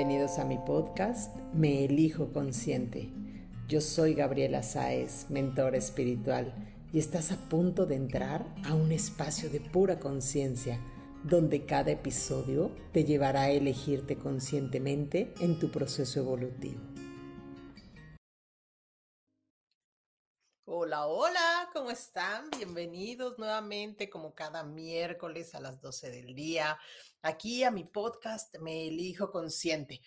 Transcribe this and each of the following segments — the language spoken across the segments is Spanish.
Bienvenidos a mi podcast Me Elijo Consciente. Yo soy Gabriela Sáez, mentora espiritual, y estás a punto de entrar a un espacio de pura conciencia, donde cada episodio te llevará a elegirte conscientemente en tu proceso evolutivo. Hola, hola, ¿cómo están? Bienvenidos nuevamente como cada miércoles a las 12 del día aquí a mi podcast Me Elijo Consciente.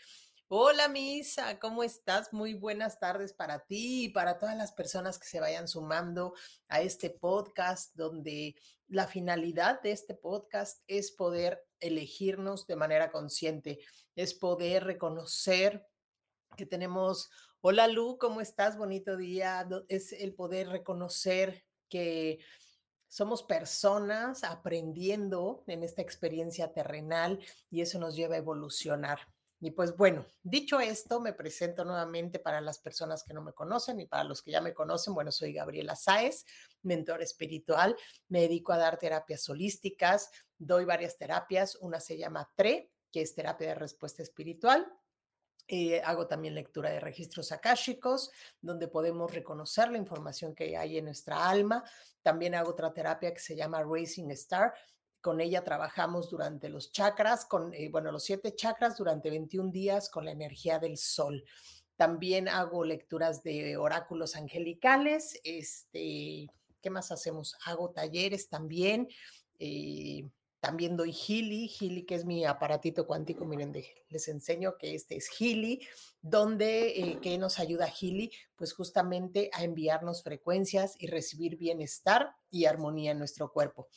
Hola Misa, ¿cómo estás? Muy buenas tardes para ti y para todas las personas que se vayan sumando a este podcast donde la finalidad de este podcast es poder elegirnos de manera consciente, es poder reconocer que tenemos, hola Lu, ¿cómo estás? Bonito día, es el poder reconocer que somos personas aprendiendo en esta experiencia terrenal y eso nos lleva a evolucionar. Y pues bueno, dicho esto, me presento nuevamente para las personas que no me conocen y para los que ya me conocen. Bueno, soy Gabriela Sáez, mentor espiritual. Me dedico a dar terapias holísticas, doy varias terapias. Una se llama TRE, que es terapia de respuesta espiritual. Eh, hago también lectura de registros akáshicos, donde podemos reconocer la información que hay en nuestra alma. También hago otra terapia que se llama Racing Star. Con ella trabajamos durante los chakras, con, eh, bueno, los siete chakras durante 21 días con la energía del sol. También hago lecturas de oráculos angelicales. Este, ¿qué más hacemos? Hago talleres también. Eh, también doy Healy, Healy que es mi aparatito cuántico, miren, les enseño que este es Healy, donde eh, que nos ayuda Healy, pues justamente a enviarnos frecuencias y recibir bienestar y armonía en nuestro cuerpo.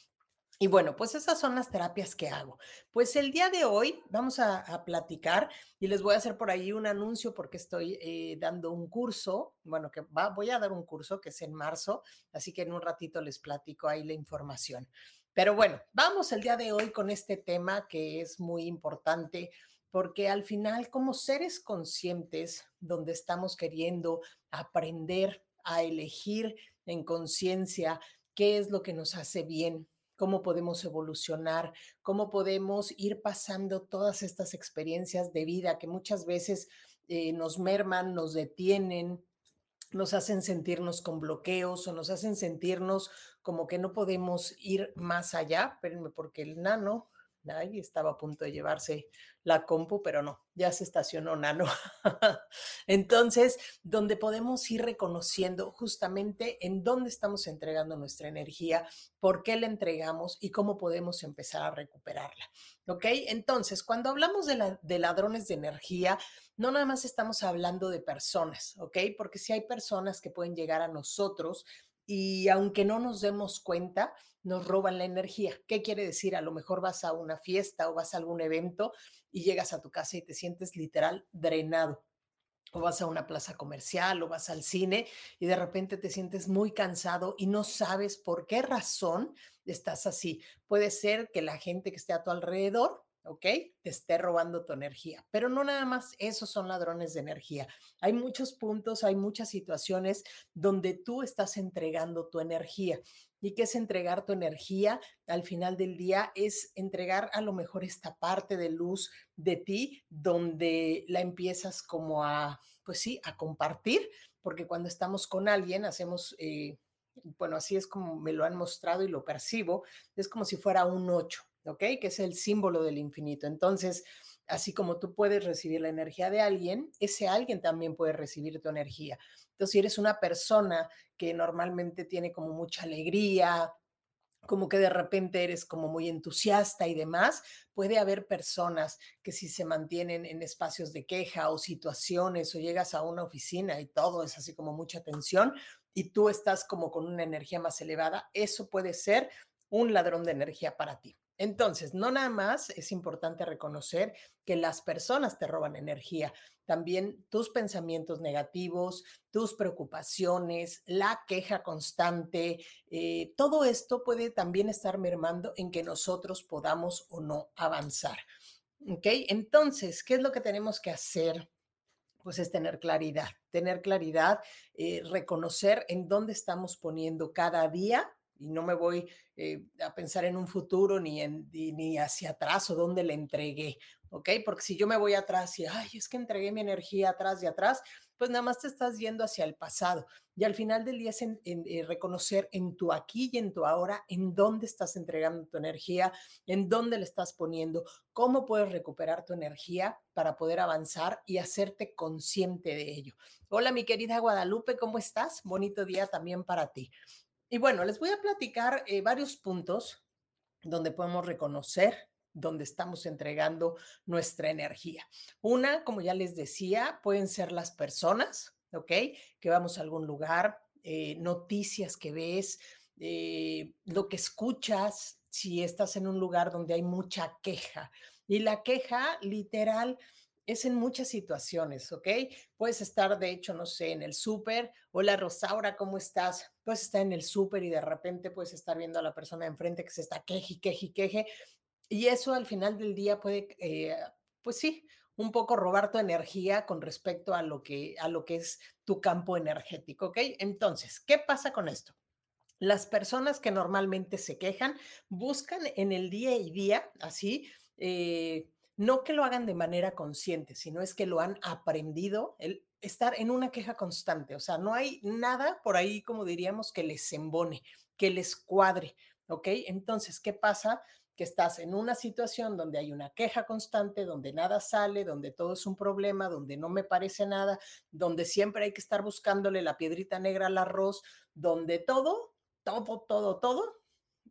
Y bueno, pues esas son las terapias que hago. Pues el día de hoy vamos a, platicar y les voy a hacer por ahí un anuncio porque estoy eh, dando un curso, bueno, que va, voy a dar un curso que es en marzo, así que en un ratito les platico ahí la información. Pero bueno, vamos el día de hoy con este tema que es muy importante porque al final como seres conscientes, donde estamos queriendo aprender a elegir en conciencia qué es lo que nos hace bien, cómo podemos evolucionar, cómo podemos ir pasando todas estas experiencias de vida que muchas veces eh, nos merman, nos detienen, nos hacen sentirnos con bloqueos o nos hacen sentirnos como que no podemos ir más allá. Espérenme, porque el nano, ahí estaba a punto de llevarse la compu, pero no, ya se estacionó nano. Entonces, donde podemos ir reconociendo justamente en dónde estamos entregando nuestra energía, por qué la entregamos y cómo podemos empezar a recuperarla. ¿Ok? Entonces, cuando hablamos de ladrones de energía, no nada más estamos hablando de personas, ¿ok? Porque si hay personas que pueden llegar a nosotros y aunque no nos demos cuenta, nos roban la energía. ¿Qué quiere decir? A lo mejor vas a una fiesta o vas a algún evento y llegas a tu casa y te sientes literal drenado. O vas a una plaza comercial o vas al cine y de repente te sientes muy cansado y no sabes por qué razón estás así. Puede ser que la gente que esté a tu alrededor ¿ok? Te esté robando tu energía. Pero no nada más esos son ladrones de energía. Hay muchos puntos, hay muchas situaciones donde tú estás entregando tu energía. ¿Y qué es entregar tu energía? Al final del día es entregar a lo mejor esta parte de luz de ti donde la empiezas como a, pues sí, a compartir, porque cuando estamos con alguien hacemos... Eh, bueno, así es como me lo han mostrado y lo percibo, es como si fuera un 8, ¿ok? Que es el símbolo del infinito. Entonces, así como tú puedes recibir la energía de alguien, ese alguien también puede recibir tu energía. Entonces, si eres una persona que normalmente tiene como mucha alegría, como que de repente eres como muy entusiasta y demás, puede haber personas que si se mantienen en espacios de queja o situaciones o llegas a una oficina y todo es así como mucha tensión, y tú estás como con una energía más elevada, eso puede ser un ladrón de energía para ti. Entonces, no nada más es importante reconocer que las personas te roban energía, también tus pensamientos negativos, tus preocupaciones, la queja constante, eh, todo esto puede también estar mermando en que nosotros podamos o no avanzar. ¿Ok? Entonces, ¿qué es lo que tenemos que hacer? Pues es tener claridad, tener claridad, eh, reconocer en dónde estamos poniendo cada día y no me voy eh, a pensar en un futuro ni, en, ni hacia atrás o dónde le entregué, ¿ok? Porque si yo me voy atrás y, ay, es que entregué mi energía atrás y atrás, pues nada más te estás yendo hacia el pasado. Y al final del día es en, eh, reconocer en tu aquí y en tu ahora en dónde estás entregando tu energía, en dónde le estás poniendo, cómo puedes recuperar tu energía para poder avanzar y hacerte consciente de ello. Hola, mi querida Guadalupe, ¿cómo estás? Bonito día también para ti. Y bueno, les voy a platicar eh, varios puntos donde podemos reconocer donde estamos entregando nuestra energía. Una, como ya les decía, pueden ser las personas, ¿ok? Que vamos a algún lugar, eh, noticias que ves, eh, lo que escuchas, si estás en un lugar donde hay mucha queja. Y la queja literal es en muchas situaciones, ¿ok? Puedes estar, de hecho, no sé, en el súper. Hola, Rosaura, ¿cómo estás? Puedes estar en el súper y de repente puedes estar viendo a la persona de enfrente que se está queje, queje, queje. Y eso al final del día puede, eh, pues sí, un poco robar tu energía con respecto a lo que, a lo que es tu campo energético, ¿ok? Entonces, ¿qué pasa con esto? Las personas que normalmente se quejan buscan en el día y día, así, eh, no que lo hagan de manera consciente, sino es que lo han aprendido, el estar en una queja constante. O sea, no hay nada por ahí, como diríamos, que les embone, que les cuadre. ¿Ok? Entonces, ¿qué pasa? Que estás en una situación donde hay una queja constante, donde nada sale, donde todo es un problema, donde no me parece nada, donde siempre hay que estar buscándole la piedrita negra al arroz, donde todo, todo, todo, todo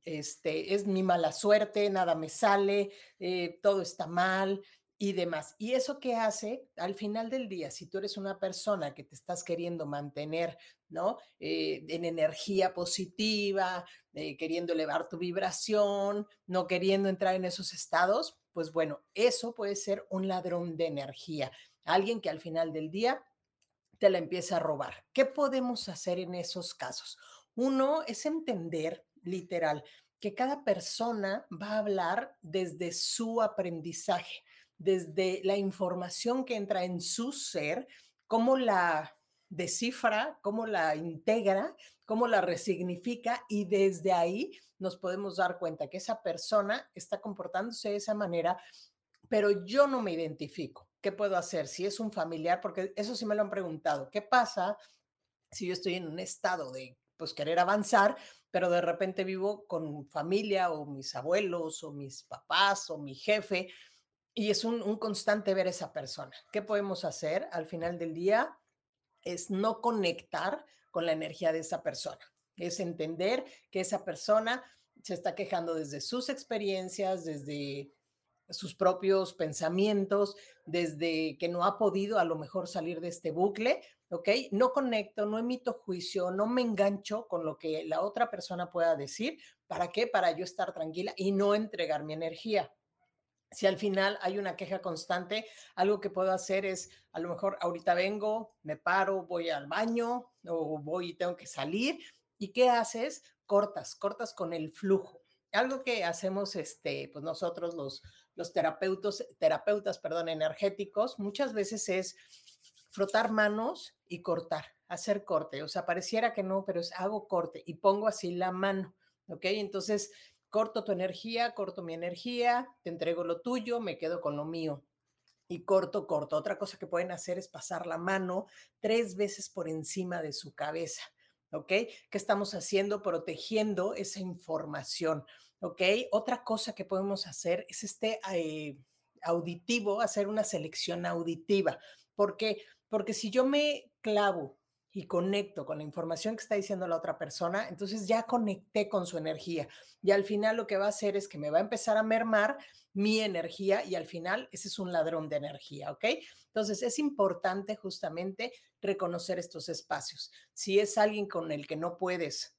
este, es mi mala suerte, nada me sale, eh, todo está mal y demás. Y eso que hace, al final del día, si tú eres una persona que te estás queriendo mantener, ¿no? Eh, en energía positiva, eh, queriendo elevar tu vibración, no queriendo entrar en esos estados, pues bueno, eso puede ser un ladrón de energía, alguien que al final del día te la empieza a robar. ¿Qué podemos hacer en esos casos? Uno es entender literal, que cada persona va a hablar desde su aprendizaje, desde la información que entra en su ser, cómo la descifra, cómo la integra, cómo la resignifica y desde ahí nos podemos dar cuenta que esa persona está comportándose de esa manera, pero yo no me identifico. ¿Qué puedo hacer? Si es un familiar, porque eso sí me lo han preguntado, ¿qué pasa si yo estoy en un estado de pues querer avanzar, pero de repente vivo con familia o mis abuelos o mis papás o mi jefe y es un, constante ver esa persona. ¿Qué podemos hacer al final del día? Es no conectar con la energía de esa persona, es entender que esa persona se está quejando desde sus experiencias, desde sus propios pensamientos, desde que no ha podido a lo mejor salir de este bucle, ¿ok? No conecto, no emito juicio, no me engancho con lo que la otra persona pueda decir. ¿Para qué? Para yo estar tranquila y no entregar mi energía. Si al final hay una queja constante, algo que puedo hacer es, a lo mejor ahorita vengo, me paro, voy al baño o voy y tengo que salir. ¿Y qué haces? Cortas, cortas con el flujo. Algo que hacemos, este, pues nosotros los, los terapeutas, terapeutas, perdón, energéticos, muchas veces es frotar manos y cortar, hacer corte. O sea, pareciera que no, pero es hago corte y pongo así la mano, ¿ok? Entonces, corto tu energía, corto mi energía, te entrego lo tuyo, me quedo con lo mío. Y corto, corto. Otra cosa que pueden hacer es pasar la mano tres veces por encima de su cabeza. ¿Ok? ¿Qué estamos haciendo? Protegiendo esa información. ¿Ok? Otra cosa que podemos hacer es este eh, auditivo, hacer una selección auditiva. porque porque si yo me clavo y conecto con la información que está diciendo la otra persona, entonces ya conecté con su energía. Y al final lo que va a hacer es que me va a empezar a mermar mi energía y al final ese es un ladrón de energía, ¿ok? Entonces es importante justamente reconocer estos espacios. Si es alguien con el que no puedes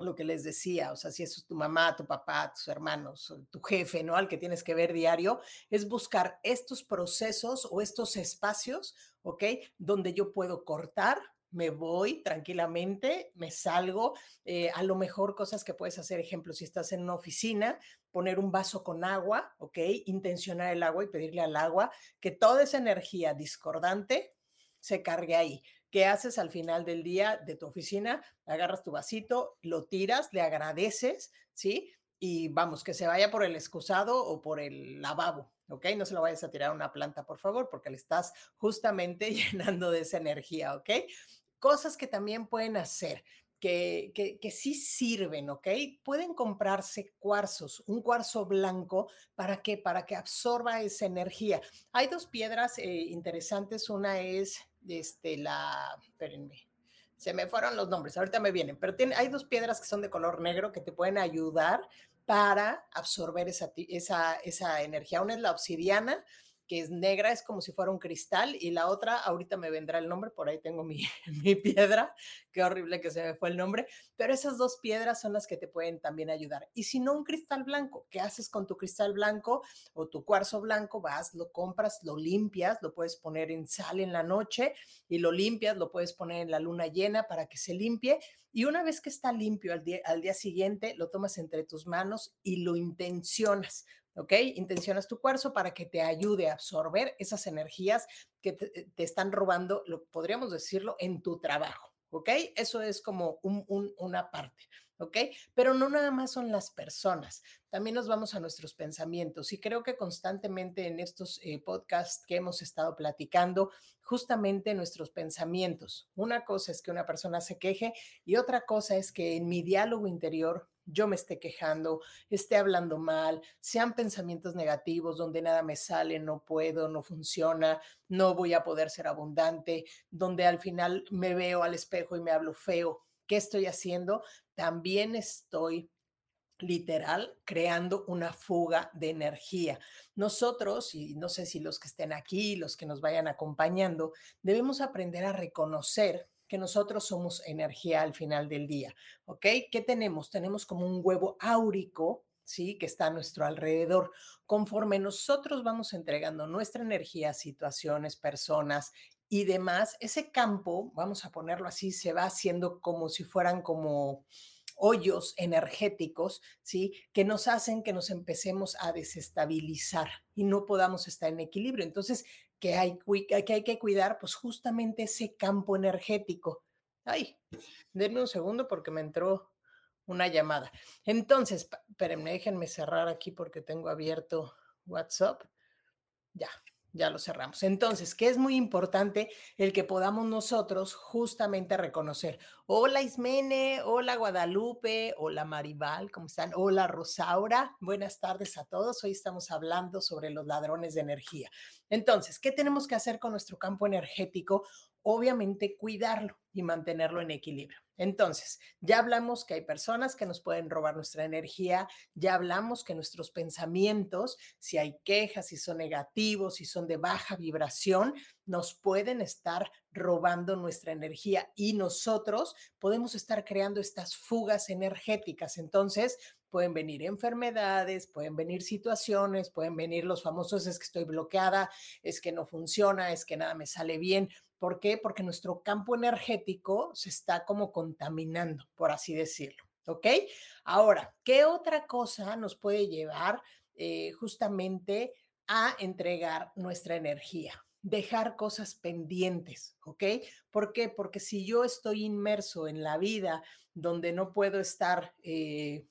lo que les decía, o sea, si es tu mamá, tu papá, tus hermanos, tu jefe, ¿no? Al que tienes que ver diario, es buscar estos procesos o estos espacios, ¿ok? Donde yo puedo cortar, me voy tranquilamente, me salgo, eh, a lo mejor cosas que puedes hacer, ejemplo, si estás en una oficina, poner un vaso con agua, ¿ok? Intencionar el agua y pedirle al agua que toda esa energía discordante se cargue ahí. ¿Qué haces al final del día de tu oficina? Agarras tu vasito, lo tiras, le agradeces, ¿sí? Y vamos, que se vaya por el excusado o por el lavabo, ¿ok? No se lo vayas a tirar a una planta, por favor, porque le estás justamente llenando de esa energía, ¿ok? Cosas que también pueden hacer. Que, que, sí sirven, ¿ok? Pueden comprarse cuarzos, un cuarzo blanco, ¿para qué? Para que absorba esa energía. Hay dos piedras eh, interesantes, una es este, la, espérenme, se me fueron los nombres, ahorita me vienen, pero tiene, hay dos piedras que son de color negro que te pueden ayudar para absorber esa, esa, esa energía. Una es la obsidiana que es negra, es como si fuera un cristal, y la otra, ahorita me vendrá el nombre, por ahí tengo mi, mi, piedra, qué horrible que se me fue el nombre, pero esas dos piedras son las que te pueden también ayudar. Y si no, un cristal blanco, ¿qué haces con tu cristal blanco o tu cuarzo blanco? Vas, lo compras, lo limpias, lo puedes poner en sal en la noche y lo limpias, lo puedes poner en la luna llena para que se limpie. Y una vez que está limpio al día, al día siguiente, lo tomas entre tus manos y lo intencionas. ¿Ok? Intencionas tu cuarzo para que te ayude a absorber esas energías que te, están robando, lo, podríamos decirlo, en tu trabajo, ¿ok? Eso es como una parte. ¿ok? Pero no nada más son las personas, también nos vamos a nuestros pensamientos y creo que constantemente en estos eh, podcasts que hemos estado platicando, justamente nuestros pensamientos. Una cosa es que una persona se queje y otra cosa es que en mi diálogo interior yo me esté quejando, esté hablando mal, sean pensamientos negativos donde nada me sale, no puedo, no funciona, no voy a poder ser abundante, donde al final me veo al espejo y me hablo feo. ¿Qué estoy haciendo? También estoy literal creando una fuga de energía. Nosotros, y no sé si los que estén aquí, los que nos vayan acompañando, debemos aprender a reconocer que nosotros somos energía al final del día, ¿ok? ¿Qué tenemos? Tenemos como un huevo áurico, ¿sí? Que está a nuestro alrededor. Conforme nosotros vamos entregando nuestra energía a situaciones, personas y demás, ese campo, vamos a ponerlo así, se va haciendo como si fueran como hoyos energéticos, ¿sí? Que nos hacen que nos empecemos a desestabilizar y no podamos estar en equilibrio. Entonces, que hay, que hay que cuidar, pues justamente ese campo energético. Ay, denme un segundo porque me entró una llamada. Entonces, espérenme, déjenme cerrar aquí porque tengo abierto WhatsApp. Ya, ya lo cerramos. Entonces, ¿qué es muy importante? El que podamos nosotros justamente reconocer. Hola Ismene, hola Guadalupe, hola Maribal, ¿cómo están? Hola Rosaura, buenas tardes a todos. Hoy estamos hablando sobre los ladrones de energía. Entonces, ¿qué tenemos que hacer con nuestro campo energético? Obviamente, cuidarlo y mantenerlo en equilibrio. Entonces, ya hablamos que hay personas que nos pueden robar nuestra energía, ya hablamos que nuestros pensamientos, si hay quejas, si son negativos, si son de baja vibración, nos pueden estar robando nuestra energía y nosotros podemos estar creando estas fugas energéticas. Entonces, pueden venir enfermedades, pueden venir situaciones, pueden venir los famosos es que estoy bloqueada, es que no funciona, es que nada me sale bien. ¿Por qué? Porque nuestro campo energético se está como contaminando, por así decirlo. ¿Ok? Ahora, ¿qué otra cosa nos puede llevar eh, justamente a entregar nuestra energía? Dejar cosas pendientes, ¿ok? ¿Por qué? Porque si yo estoy inmerso en la vida donde no puedo estar eh,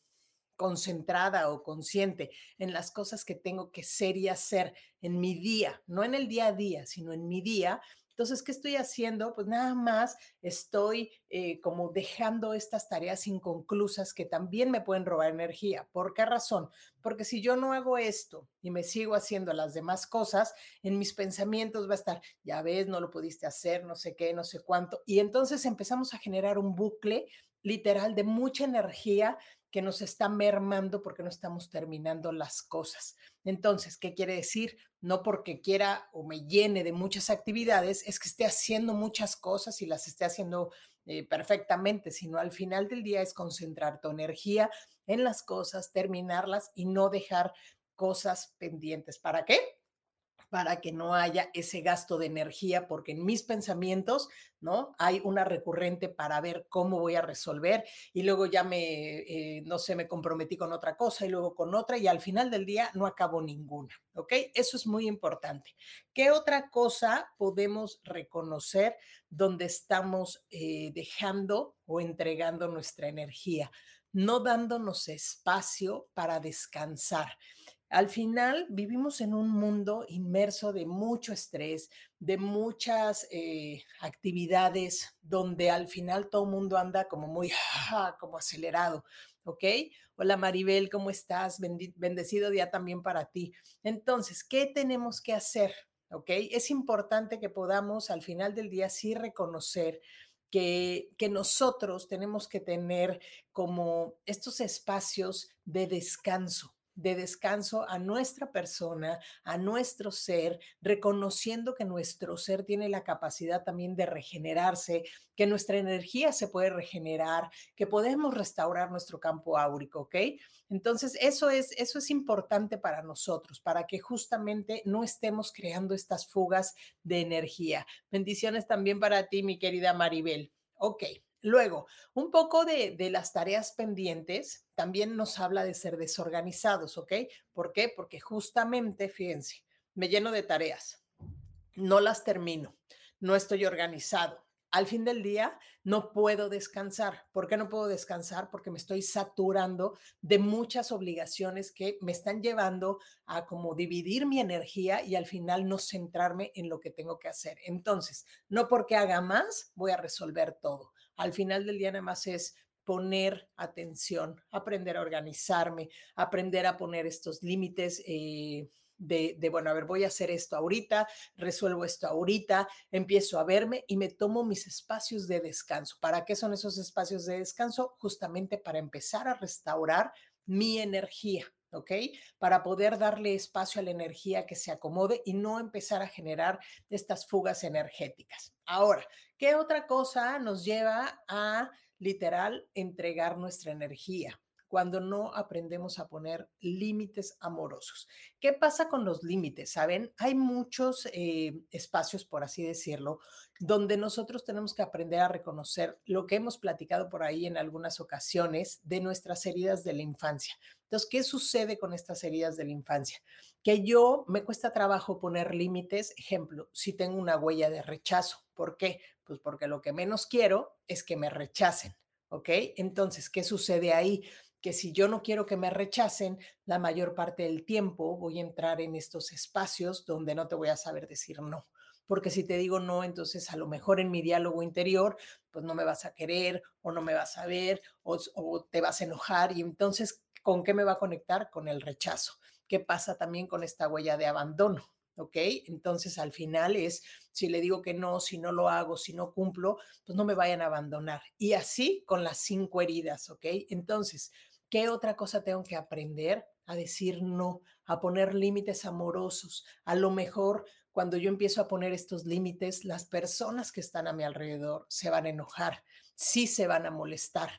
concentrada o consciente en las cosas que tengo que ser y hacer en mi día, no en el día a día, sino en mi día, Entonces, ¿qué estoy haciendo? Pues nada más estoy eh, como dejando estas tareas inconclusas que también me pueden robar energía. ¿Por qué razón? Porque si yo no hago esto y me sigo haciendo las demás cosas, en mis pensamientos va a estar, ya ves, no lo pudiste hacer, no sé qué, no sé cuánto. Y entonces empezamos a generar un bucle literal de mucha energía que nos está mermando porque no estamos terminando las cosas. Entonces, ¿qué quiere decir? No porque quiera o me llene de muchas actividades, es que esté haciendo muchas cosas y las esté haciendo eh, perfectamente, sino al final del día es concentrar tu energía en las cosas, terminarlas y no dejar cosas pendientes. ¿Para qué? Para que no haya ese gasto de energía, porque en mis pensamientos, ¿no? Hay una recurrente para ver cómo voy a resolver y luego ya me, eh, no sé, me comprometí con otra cosa y luego con otra y al final del día no acabo ninguna, ¿ok? Eso es muy importante. ¿Qué otra cosa podemos reconocer donde estamos eh, dejando o entregando nuestra energía? No dándonos espacio para descansar. Al final vivimos en un mundo inmerso de mucho estrés, de muchas eh, actividades donde al final todo el mundo anda como muy, como acelerado, ¿ok? Hola Maribel, ¿cómo estás? Bendecido día también para ti. Entonces, ¿qué tenemos que hacer? ¿Ok? Es importante que podamos al final del día sí reconocer que, que, nosotros tenemos que tener como estos espacios de descanso de descanso a nuestra persona, a nuestro ser, reconociendo que nuestro ser tiene la capacidad también de regenerarse, que nuestra energía se puede regenerar, que podemos restaurar nuestro campo áurico, ¿ok? Entonces, eso es, eso es importante para nosotros, para que justamente no estemos creando estas fugas de energía. Bendiciones también para ti, mi querida Maribel. Ok. Luego, un poco de, las tareas pendientes también nos habla de ser desorganizados, ¿ok? ¿Por qué? Porque justamente, fíjense, me lleno de tareas, no las termino, no estoy organizado, al fin del día no puedo descansar. ¿Por qué no puedo descansar? Porque me estoy saturando de muchas obligaciones que me están llevando a como dividir mi energía y al final no centrarme en lo que tengo que hacer. Entonces, no porque haga más voy a resolver todo. Al final del día nada más es poner atención, aprender a organizarme, aprender a poner estos límites. Eh, de, bueno, a ver, voy a hacer esto ahorita, resuelvo esto ahorita, empiezo a verme y me tomo mis espacios de descanso. ¿Para qué son esos espacios de descanso? Justamente para empezar a restaurar mi energía. ¿ok? Para poder darle espacio a la energía que se acomode y no empezar a generar estas fugas energéticas. Ahora, ¿qué otra cosa nos lleva a literal entregar nuestra energía? cuando no aprendemos a poner límites amorosos. ¿Qué pasa con los límites? Saben, hay muchos eh, espacios, por así decirlo, donde nosotros tenemos que aprender a reconocer lo que hemos platicado por ahí en algunas ocasiones de nuestras heridas de la infancia. Entonces, ¿qué sucede con estas heridas de la infancia? Que yo me cuesta trabajo poner límites. Ejemplo, si tengo una huella de rechazo. ¿Por qué? Pues porque lo que menos quiero es que me rechacen. ¿Ok? Entonces, ¿qué sucede ahí? que si yo no quiero que me rechacen, la mayor parte del tiempo voy a entrar en estos espacios donde no te voy a saber decir no. Porque si te digo no, entonces a lo mejor en mi diálogo interior, pues no me vas a querer o no me vas a ver o, o te vas a enojar y entonces, ¿con qué me va a conectar? Con el rechazo. ¿Qué pasa también con esta huella de abandono? ¿ok? Entonces al final es, si le digo que no, si no lo hago, si no cumplo, pues no me vayan a abandonar. Y así con las cinco heridas, ¿ok? Entonces, ¿Qué otra cosa tengo que aprender? A decir no, a poner límites amorosos. A lo mejor cuando yo empiezo a poner estos límites, las personas que están a mi alrededor se van a enojar, sí se van a molestar.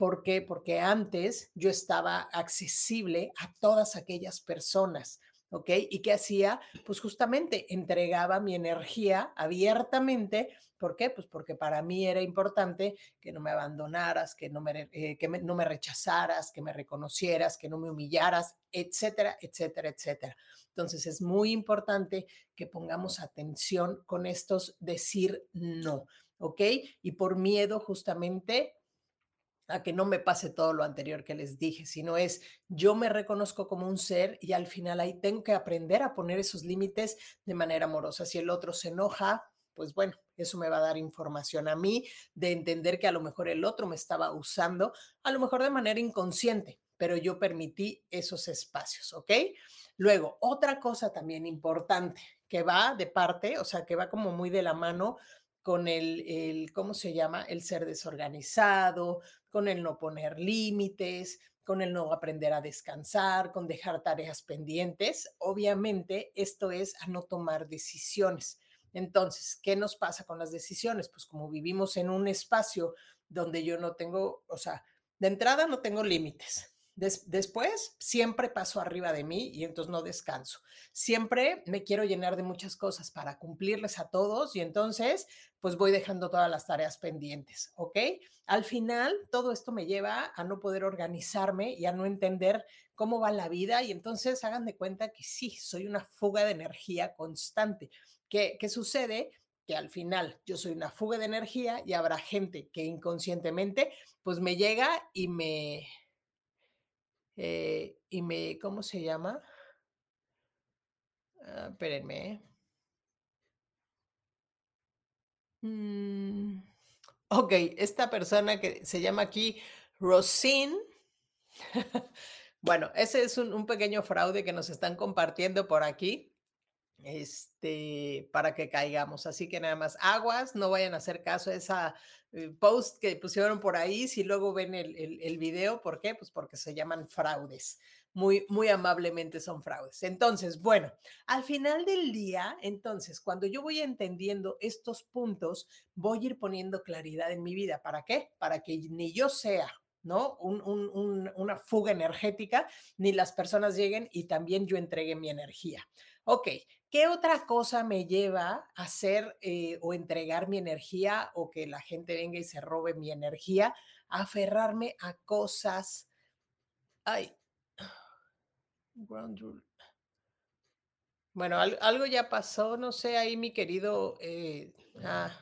¿Por qué? Porque antes yo estaba accesible a todas aquellas personas. ¿ok? ¿Y qué hacía? Pues justamente entregaba mi energía abiertamente ¿Por qué? Pues porque para mí era importante que no me abandonaras, que no me, eh, que no me rechazaras, que me reconocieras, que no me humillaras, etcétera, etcétera, etcétera. Entonces es muy importante que pongamos atención con estos decir no, ¿ok? Y por miedo justamente a que no me pase todo lo anterior que les dije, sino es yo me reconozco como un ser y al final ahí tengo que aprender a poner esos límites de manera amorosa. Si el otro se enoja, pues bueno, eso me va a dar información a mí de entender que a lo mejor el otro me estaba usando, a lo mejor de manera inconsciente, pero yo permití esos espacios, ¿ok? Luego, otra cosa también importante que va de parte, o sea, que va como muy de la mano con el, el, ¿cómo se llama? El ser desorganizado, con el no poner límites, con el no aprender a descansar, con dejar tareas pendientes. Obviamente, esto es a no tomar decisiones. Entonces, ¿qué nos pasa con las decisiones? Pues como vivimos en un espacio donde yo no tengo, o sea, de entrada no tengo límites, después siempre paso arriba de mí y entonces no descanso. Siempre me quiero llenar de muchas cosas para cumplirles a todos y entonces pues voy dejando todas las tareas pendientes, ¿ok? Al final todo esto me lleva a no poder organizarme y a no entender cómo va la vida y entonces hagan de cuenta que sí, soy una fuga de energía constante. ¿Qué, qué sucede? que al final yo soy una fuga de energía y habrá gente que inconscientemente pues me llega y me, eh, y me, ¿cómo se llama? Ah, espérenme. Mm, ok, esta persona que se llama aquí Rosine. bueno, ese es un, un pequeño fraude que nos están compartiendo por aquí este, para que caigamos. Así que nada más aguas, no vayan a hacer caso a esa eh, post que pusieron por ahí, si luego ven el, el, video, ¿por qué? Pues porque se llaman fraudes. Muy, muy amablemente son fraudes. Entonces, bueno, al final del día, entonces, cuando yo voy entendiendo estos puntos, voy a ir poniendo claridad en mi vida. ¿Para qué? Para que ni yo sea ¿no? Un, un, una fuga energética, ni las personas lleguen y también yo entregue mi energía. Ok, ¿qué otra cosa me lleva a hacer eh, o entregar mi energía o que la gente venga y se robe mi energía? aferrarme a cosas. Ay. Bueno, algo ya pasó, no sé, ahí mi querido. Eh, ah,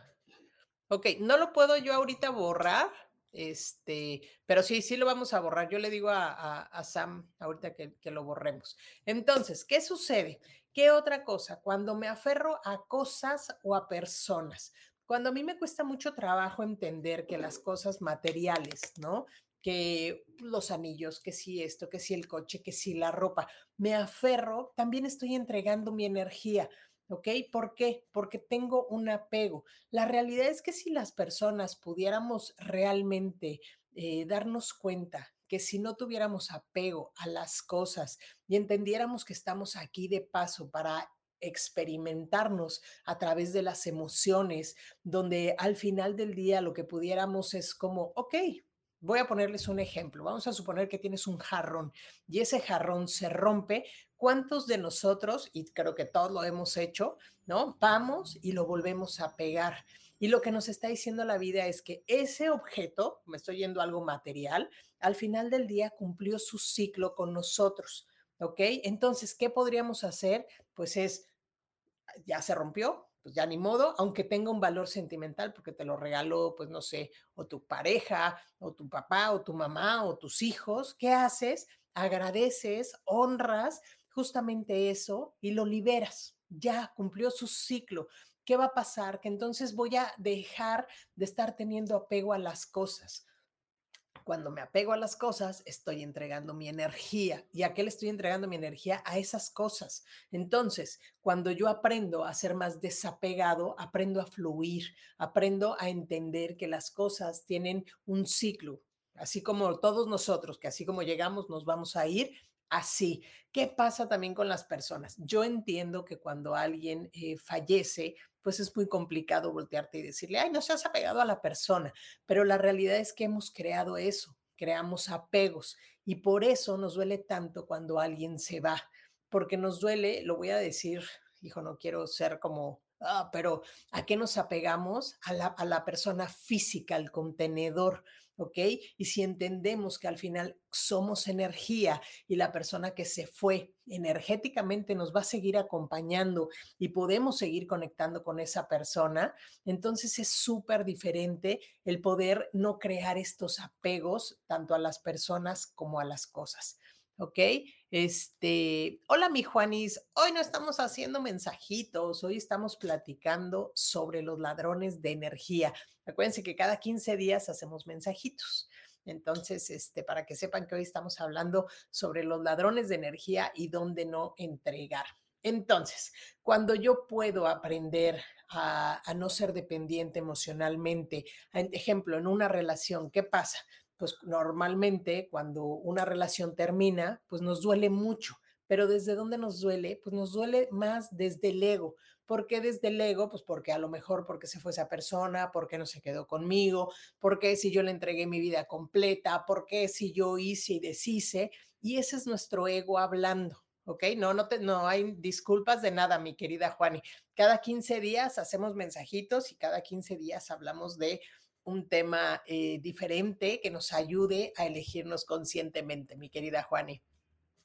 ok, no lo puedo yo ahorita borrar este, pero sí, sí lo vamos a borrar. Yo le digo a, a, Sam ahorita que, que, lo borremos. Entonces, ¿qué sucede? ¿Qué otra cosa? Cuando me aferro a cosas o a personas. Cuando a mí me cuesta mucho trabajo entender que las cosas materiales, ¿no? Que los anillos, que si esto, que si el coche, que si la ropa, me aferro, también estoy entregando mi energía. ¿Ok? ¿Por qué? Porque tengo un apego. La realidad es que si las personas pudiéramos realmente eh, darnos cuenta que si no tuviéramos apego a las cosas y entendiéramos que estamos aquí de paso para experimentarnos a través de las emociones, donde al final del día lo que pudiéramos es como, ok, voy a ponerles un ejemplo. Vamos a suponer que tienes un jarrón y ese jarrón se rompe. ¿Cuántos de nosotros, y creo que todos lo hemos hecho, ¿no? Vamos y lo volvemos a pegar. Y lo que nos está diciendo la vida es que ese objeto, me estoy yendo algo material, al final del día cumplió su ciclo con nosotros. ¿Ok? Entonces, ¿qué podríamos hacer? Pues es, ya se rompió, pues ya ni modo, aunque tenga un valor sentimental, porque te lo regaló, pues no sé, o tu pareja, o tu papá, o tu mamá, o tus hijos, ¿qué haces? Agradeces, honras justamente eso y lo liberas. Ya cumplió su ciclo. ¿Qué va a pasar? Que entonces voy a dejar de estar teniendo apego a las cosas cuando me apego a las cosas, estoy entregando mi energía. ¿Y a qué le estoy entregando mi energía? A esas cosas. Entonces, cuando yo aprendo a ser más desapegado, aprendo a fluir, aprendo a entender que las cosas tienen un ciclo, así como todos nosotros, que así como llegamos, nos vamos a ir. Así, ¿qué pasa también con las personas? Yo entiendo que cuando alguien eh, fallece, pues es muy complicado voltearte y decirle, ay, no seas apegado a la persona, pero la realidad es que hemos creado eso, creamos apegos y por eso nos duele tanto cuando alguien se va, porque nos duele, lo voy a decir, hijo, no quiero ser como Ah, pero ¿a qué nos apegamos? A la, a la, persona física, al contenedor, ¿ok? Y si entendemos que al final somos energía y la persona que se fue energéticamente nos va a seguir acompañando y podemos seguir conectando con esa persona, entonces es súper diferente el poder no crear estos apegos tanto a las personas como a las cosas. ¿Ok? Este, hola mi Juanis, hoy no estamos haciendo mensajitos, hoy estamos platicando sobre los ladrones de energía. Acuérdense que cada 15 días hacemos mensajitos. Entonces, este, para que sepan que hoy estamos hablando sobre los ladrones de energía y dónde no entregar. Entonces, cuando yo puedo aprender a, a no ser dependiente emocionalmente, ejemplo, en una relación, ¿qué pasa? Pues normalmente cuando una relación termina, pues nos duele mucho. Pero ¿desde dónde nos duele? Pues nos duele más desde el ego. ¿Por qué desde el ego? Pues porque a lo mejor porque se fue esa persona, porque no se quedó conmigo, porque si yo le entregué mi vida completa, porque si yo hice y deshice. Y ese es nuestro ego hablando. ¿ok? No, no, te, no hay disculpas de nada, mi querida Juani. Cada 15 días hacemos mensajitos y cada 15 días hablamos de un tema eh, diferente que nos ayude a elegirnos conscientemente, mi querida Juani.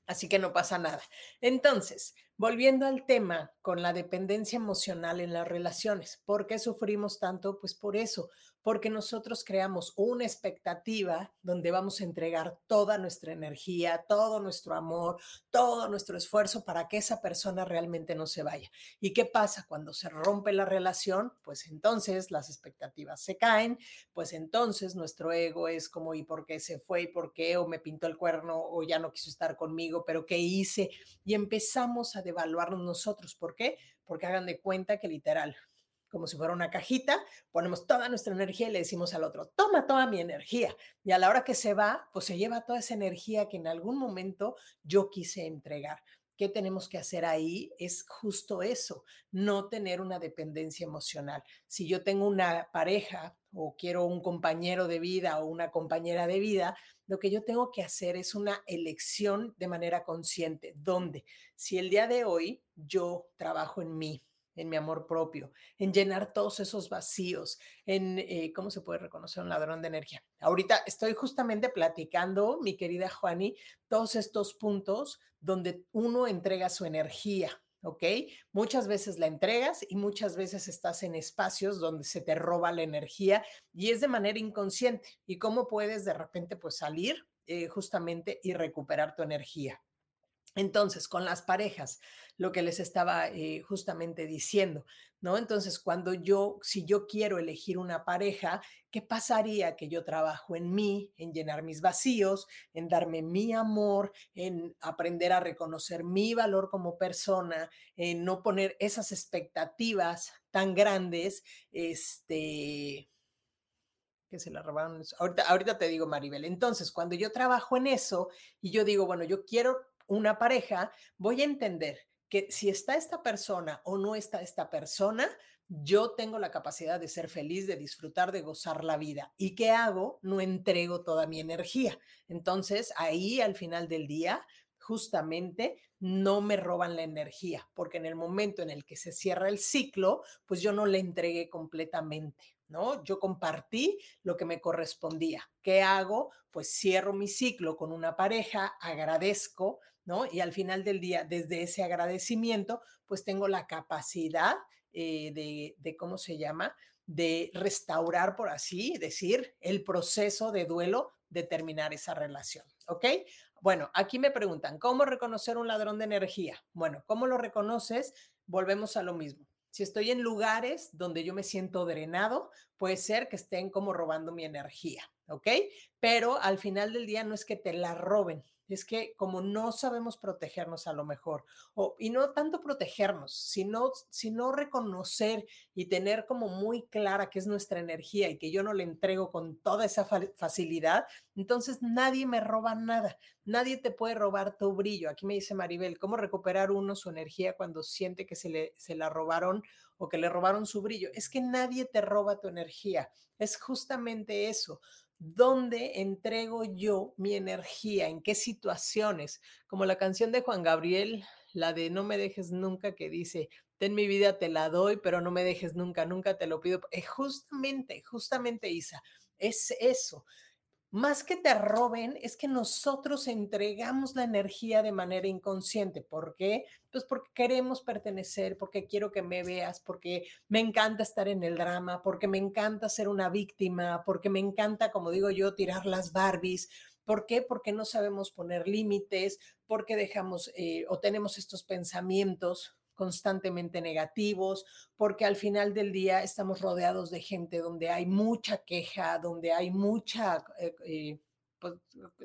Así que no pasa nada. Entonces, volviendo al tema con la dependencia emocional en las relaciones, ¿por qué sufrimos tanto? Pues por eso, porque nosotros creamos una expectativa donde vamos a entregar toda nuestra energía, todo nuestro amor, todo nuestro esfuerzo para que esa persona realmente no se vaya. ¿Y qué pasa cuando se rompe la relación? Pues entonces las expectativas se caen, pues entonces nuestro ego es como, ¿y por qué se fue? ¿Y por qué? O me pintó el cuerno o ya no quiso estar conmigo, pero ¿qué hice? Y empezamos a devaluarnos nosotros. ¿Por qué? Porque hagan de cuenta que literal, como si fuera una cajita, ponemos toda nuestra energía y le decimos al otro, toma toda mi energía. Y a la hora que se va, pues se lleva toda esa energía que en algún momento yo quise entregar. ¿Qué tenemos que hacer ahí? Es justo eso, no tener una dependencia emocional. Si yo tengo una pareja o quiero un compañero de vida o una compañera de vida, lo que yo tengo que hacer es una elección de manera consciente, donde si el día de hoy yo trabajo en mí, en mi amor propio, en llenar todos esos vacíos, en eh, cómo se puede reconocer un ladrón de energía. Ahorita estoy justamente platicando, mi querida Juani, todos estos puntos donde uno entrega su energía, ¿ok? Muchas veces la entregas y muchas veces estás en espacios donde se te roba la energía y es de manera inconsciente. ¿Y cómo puedes de repente pues salir eh, justamente y recuperar tu energía? Entonces, con las parejas, lo que les estaba eh, justamente diciendo, ¿no? Entonces, cuando yo, si yo quiero elegir una pareja, ¿qué pasaría que yo trabajo en mí, en llenar mis vacíos, en darme mi amor, en aprender a reconocer mi valor como persona, en no poner esas expectativas tan grandes, este, que se la robaron. Ahorita, ahorita te digo, Maribel. Entonces, cuando yo trabajo en eso y yo digo, bueno, yo quiero una pareja, voy a entender que si está esta persona o no está esta persona, yo tengo la capacidad de ser feliz, de disfrutar, de gozar la vida. ¿Y qué hago? No entrego toda mi energía. Entonces, ahí al final del día, justamente no me roban la energía, porque en el momento en el que se cierra el ciclo, pues yo no le entregué completamente. ¿no? Yo compartí lo que me correspondía. ¿Qué hago? Pues cierro mi ciclo con una pareja, agradezco, ¿no? Y al final del día, desde ese agradecimiento, pues tengo la capacidad eh, de, de, ¿cómo se llama? De restaurar, por así decir, el proceso de duelo de terminar esa relación, ¿ok? Bueno, aquí me preguntan, ¿cómo reconocer un ladrón de energía? Bueno, ¿cómo lo reconoces? Volvemos a lo mismo. Si estoy en lugares donde yo me siento drenado, puede ser que estén como robando mi energía, ¿ok? Pero al final del día no es que te la roben, es que como no sabemos protegernos a lo mejor, y no tanto protegernos, sino, sino reconocer y tener como muy clara que es nuestra energía y que yo no le entrego con toda esa facilidad, entonces nadie me roba nada, nadie te puede robar tu brillo. Aquí me dice Maribel, ¿cómo recuperar uno su energía cuando siente que se, le, se la robaron o que le robaron su brillo? Es que nadie te roba tu energía, es justamente eso ¿Dónde entrego yo mi energía? ¿En qué situaciones? Como la canción de Juan Gabriel, la de No me dejes nunca, que dice, ten mi vida, te la doy, pero no me dejes nunca, nunca te lo pido. Es justamente, justamente, Isa, es eso más que te roben, es que nosotros entregamos la energía de manera inconsciente. ¿Por qué? Pues porque queremos pertenecer, porque quiero que me veas, porque me encanta estar en el drama, porque me encanta ser una víctima, porque me encanta, como digo yo, tirar las Barbies. ¿Por qué? Porque no sabemos poner límites, porque dejamos eh, o tenemos estos pensamientos constantemente negativos, porque al final del día estamos rodeados de gente donde hay mucha queja, donde hay mucha... Eh, eh, pues,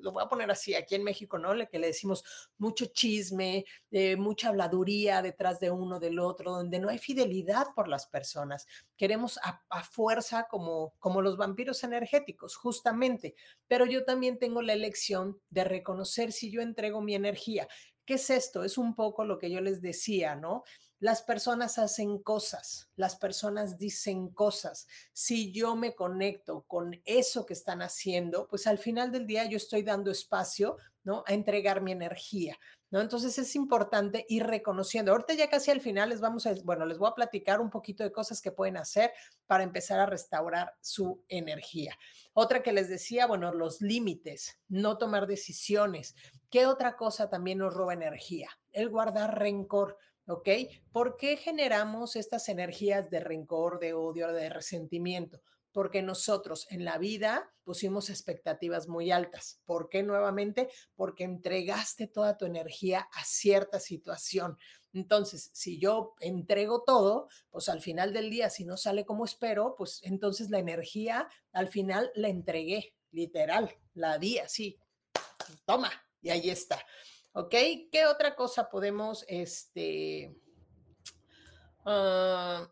lo voy a poner así, aquí en México, ¿no? Le, que le decimos mucho chisme, eh, mucha habladuría detrás de uno del otro, donde no hay fidelidad por las personas. Queremos a, a, fuerza como, como los vampiros energéticos, justamente. Pero yo también tengo la elección de reconocer si yo entrego mi energía. ¿Qué es esto? Es un poco lo que yo les decía, ¿no? Las personas hacen cosas, las personas dicen cosas. Si yo me conecto con eso que están haciendo, pues al final del día yo estoy dando espacio, ¿no? A entregar mi energía, ¿no? Entonces es importante ir reconociendo. Ahorita ya casi al final les vamos a, bueno, les voy a platicar un poquito de cosas que pueden hacer para empezar a restaurar su energía. Otra que les decía, bueno, los límites, no tomar decisiones. ¿Qué otra cosa también nos roba energía? El guardar rencor. ¿ok? ¿Por qué generamos estas energías de rencor, de odio, de resentimiento? Porque nosotros en la vida pusimos expectativas muy altas. ¿Por qué nuevamente? Porque entregaste toda tu energía a cierta situación. Entonces, si yo entrego todo, pues al final del día, si no sale como espero, pues entonces la energía al final la entregué, literal, la di así. Toma, y ahí está. ¿Ok? ¿Qué otra cosa podemos, este... Uh,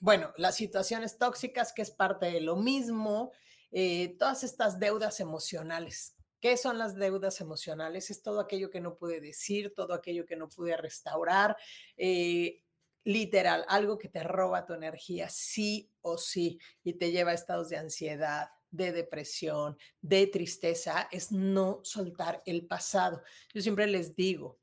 bueno, las situaciones tóxicas, que es parte de lo mismo, eh, todas estas deudas emocionales. ¿Qué son las deudas emocionales? Es todo aquello que no pude decir, todo aquello que no pude restaurar. Eh, literal, algo que te roba tu energía, sí o sí, y te lleva a estados de ansiedad, de depresión, de tristeza, es no soltar el pasado. Yo siempre les digo,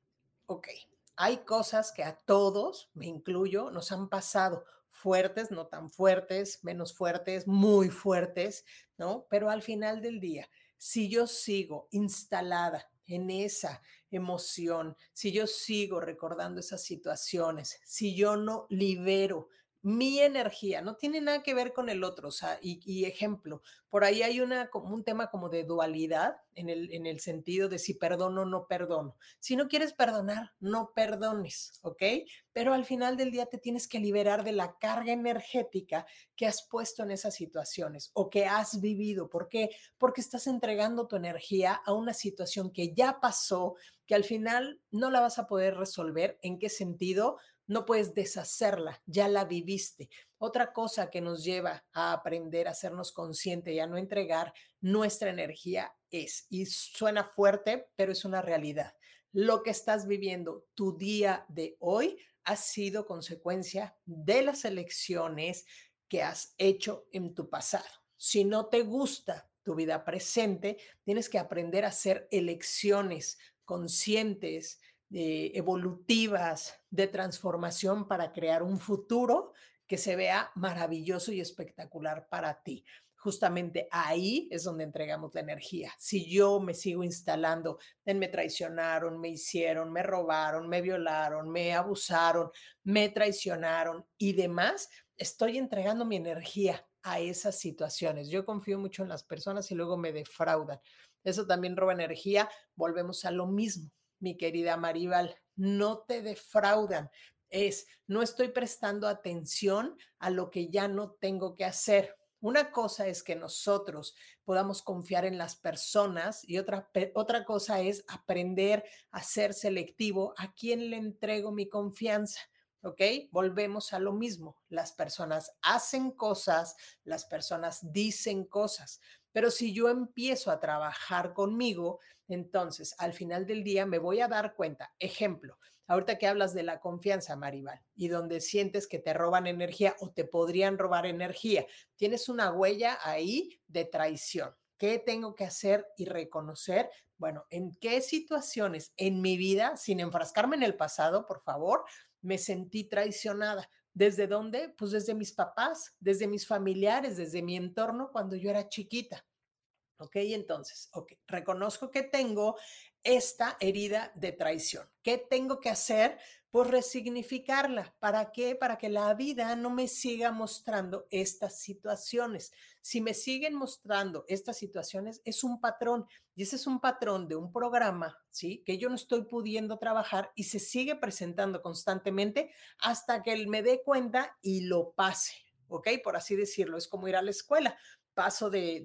ok, hay cosas que a todos, me incluyo, nos han pasado fuertes, no tan fuertes, menos fuertes, muy fuertes, ¿no? Pero al final del día, si yo sigo instalada en esa emoción, si yo sigo recordando esas situaciones, si yo no libero mi energía, no tiene nada que ver con el otro, o sea, y, ejemplo, por ahí hay una, como un tema como de dualidad en el, en el sentido de si perdono o no perdono. Si no quieres perdonar, no perdones, ¿ok? Pero al final del día te tienes que liberar de la carga energética que has puesto en esas situaciones o que has vivido. ¿Por qué? Porque estás entregando tu energía a una situación que ya pasó, que al final no la vas a poder resolver. ¿En qué sentido? No puedes deshacerla, ya la viviste. Otra cosa que nos lleva a aprender a hacernos consciente y a no entregar nuestra energía es, y suena fuerte, pero es una realidad. Lo que estás viviendo tu día de hoy ha sido consecuencia de las elecciones que has hecho en tu pasado. Si no te gusta tu vida presente, tienes que aprender a hacer elecciones conscientes, eh, evolutivas de transformación para crear un futuro que se vea maravilloso y espectacular para ti. Justamente ahí es donde entregamos la energía. Si yo me sigo instalando en me traicionaron, me hicieron, me robaron, me violaron, me abusaron, me traicionaron y demás, estoy entregando mi energía a esas situaciones. Yo confío mucho en las personas y luego me defraudan. Eso también roba energía. Volvemos a lo mismo mi querida Maribal, no te defraudan. Es, no estoy prestando atención a lo que ya no tengo que hacer. Una cosa es que nosotros podamos confiar en las personas y otra, otra cosa es aprender a ser selectivo a quién le entrego mi confianza. ¿ok? Volvemos a lo mismo. Las personas hacen cosas, las personas dicen cosas, pero si yo empiezo a trabajar conmigo, entonces, al final del día me voy a dar cuenta. Ejemplo, ahorita que hablas de la confianza, Maribal, y donde sientes que te roban energía o te podrían robar energía, tienes una huella ahí de traición. ¿Qué tengo que hacer y reconocer? Bueno, ¿en qué situaciones en mi vida, sin enfrascarme en el pasado, por favor, me sentí traicionada? ¿Desde dónde? Pues desde mis papás, desde mis familiares, desde mi entorno cuando yo era chiquita. ¿Ok? Entonces, ok, reconozco que tengo esta herida de traición. ¿Qué tengo que hacer? Pues resignificarla. ¿Para qué? Para que la vida no me siga mostrando estas situaciones. Si me siguen mostrando estas situaciones, es un patrón. Y ese es un patrón de un programa, ¿sí? Que yo no estoy pudiendo trabajar y se sigue presentando constantemente hasta que él me dé cuenta y lo pase. ¿Ok? Por así decirlo, es como ir a la escuela paso de,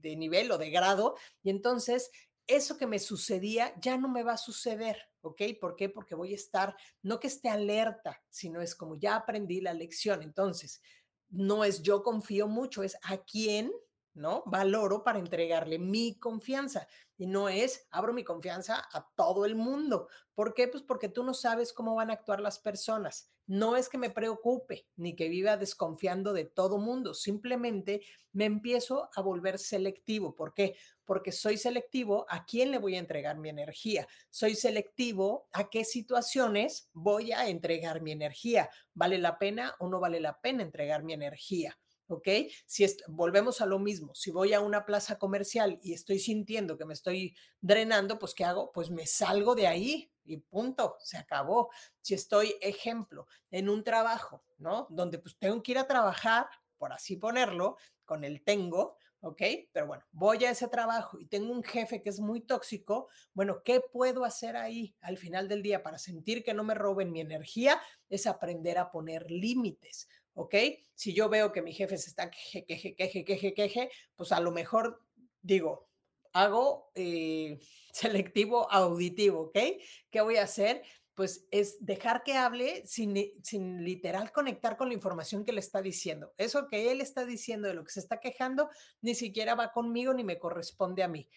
de, nivel o de grado y entonces eso que me sucedía ya no me va a suceder, ¿ok? ¿Por qué? Porque voy a estar, no que esté alerta, sino es como ya aprendí la lección. Entonces, no es yo confío mucho, es a quién, ¿no? Valoro para entregarle mi confianza. Y no es abro mi confianza a todo el mundo. ¿Por qué? Pues porque tú no sabes cómo van a actuar las personas. No es que me preocupe ni que viva desconfiando de todo mundo, simplemente me empiezo a volver selectivo. ¿Por qué? Porque soy selectivo a quién le voy a entregar mi energía. Soy selectivo a qué situaciones voy a entregar mi energía. ¿Vale la pena o no vale la pena entregar mi energía? ¿Ok? Si volvemos a lo mismo, si voy a una plaza comercial y estoy sintiendo que me estoy drenando, pues ¿qué hago? Pues me salgo de ahí y punto, se acabó. Si estoy, ejemplo, en un trabajo, ¿no? Donde pues tengo que ir a trabajar, por así ponerlo, con el tengo, ¿ok? Pero bueno, voy a ese trabajo y tengo un jefe que es muy tóxico, bueno, ¿qué puedo hacer ahí al final del día para sentir que no me roben mi energía? Es aprender a poner límites. ¿Ok? Si yo veo que mi jefe se está queje, queje, queje, queje, queje, pues a lo mejor digo, hago eh, selectivo auditivo, ¿ok? ¿Qué voy a hacer? Pues es dejar que hable sin, sin literal conectar con la información que le está diciendo. Eso que él está diciendo de lo que se está quejando, ni siquiera va conmigo ni me corresponde a mí.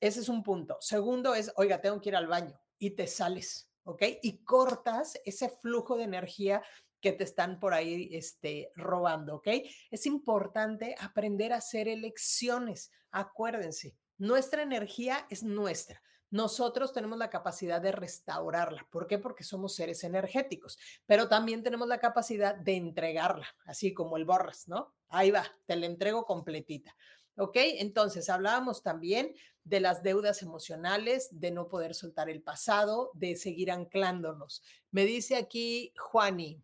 Ese es un punto. Segundo es, oiga, tengo que ir al baño y te sales, ¿ok? Y cortas ese flujo de energía que te están por ahí este, robando, ¿ok? Es importante aprender a hacer elecciones. Acuérdense, nuestra energía es nuestra. Nosotros tenemos la capacidad de restaurarla. ¿Por qué? Porque somos seres energéticos, pero también tenemos la capacidad de entregarla, así como el borras, ¿no? Ahí va, te la entrego completita. ¿Ok? Entonces, hablábamos también de las deudas emocionales, de no poder soltar el pasado, de seguir anclándonos. Me dice aquí Juani,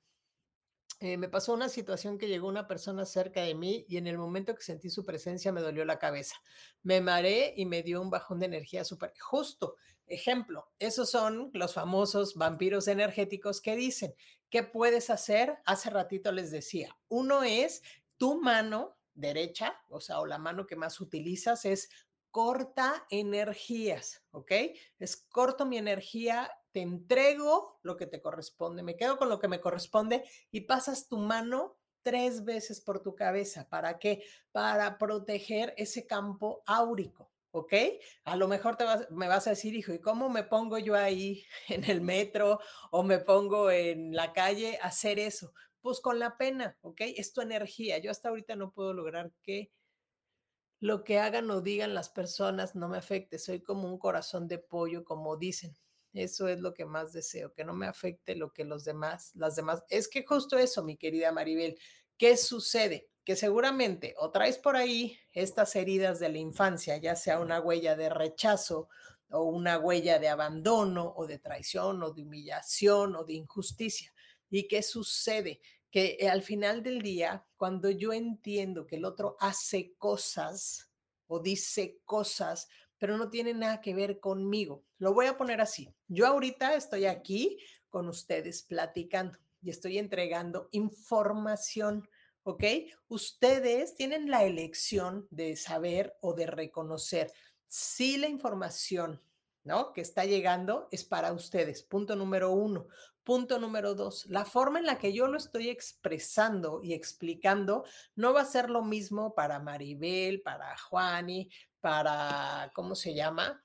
eh, me pasó una situación que llegó una persona cerca de mí y en el momento que sentí su presencia me dolió la cabeza. Me mareé y me dio un bajón de energía súper justo. Ejemplo, esos son los famosos vampiros energéticos que dicen, ¿qué puedes hacer? Hace ratito les decía, uno es tu mano derecha, o sea, o la mano que más utilizas es corta energías, ¿ok? Es corto mi energía te entrego lo que te corresponde, me quedo con lo que me corresponde y pasas tu mano tres veces por tu cabeza. ¿Para qué? Para proteger ese campo áurico. ¿ok? A lo mejor te vas, me vas a decir, hijo, ¿y cómo me pongo yo ahí en el metro o me pongo en la calle a hacer eso? Pues con la pena, ¿ok? Es tu energía. Yo hasta ahorita no puedo lograr que lo que hagan o digan las personas no me afecte. Soy como un corazón de pollo, como dicen. Eso es lo que más deseo, que no me afecte lo que los demás, las demás. Es que justo eso, mi querida Maribel, ¿qué sucede? Que seguramente o traes por ahí estas heridas de la infancia, ya sea una huella de rechazo o una huella de abandono o de traición o de humillación o de injusticia. ¿Y qué sucede? Que eh, al final del día, cuando yo entiendo que el otro hace cosas o dice cosas pero no tiene nada que ver conmigo. Lo voy a poner así. Yo ahorita estoy aquí con ustedes platicando y estoy entregando información, ¿ok? Ustedes tienen la elección de saber o de reconocer si la información, ¿no? Que está llegando es para ustedes. Punto número uno. Punto número dos, la forma en la que yo lo estoy expresando y explicando no va a ser lo mismo para Maribel, para Juani, para, ¿cómo se llama?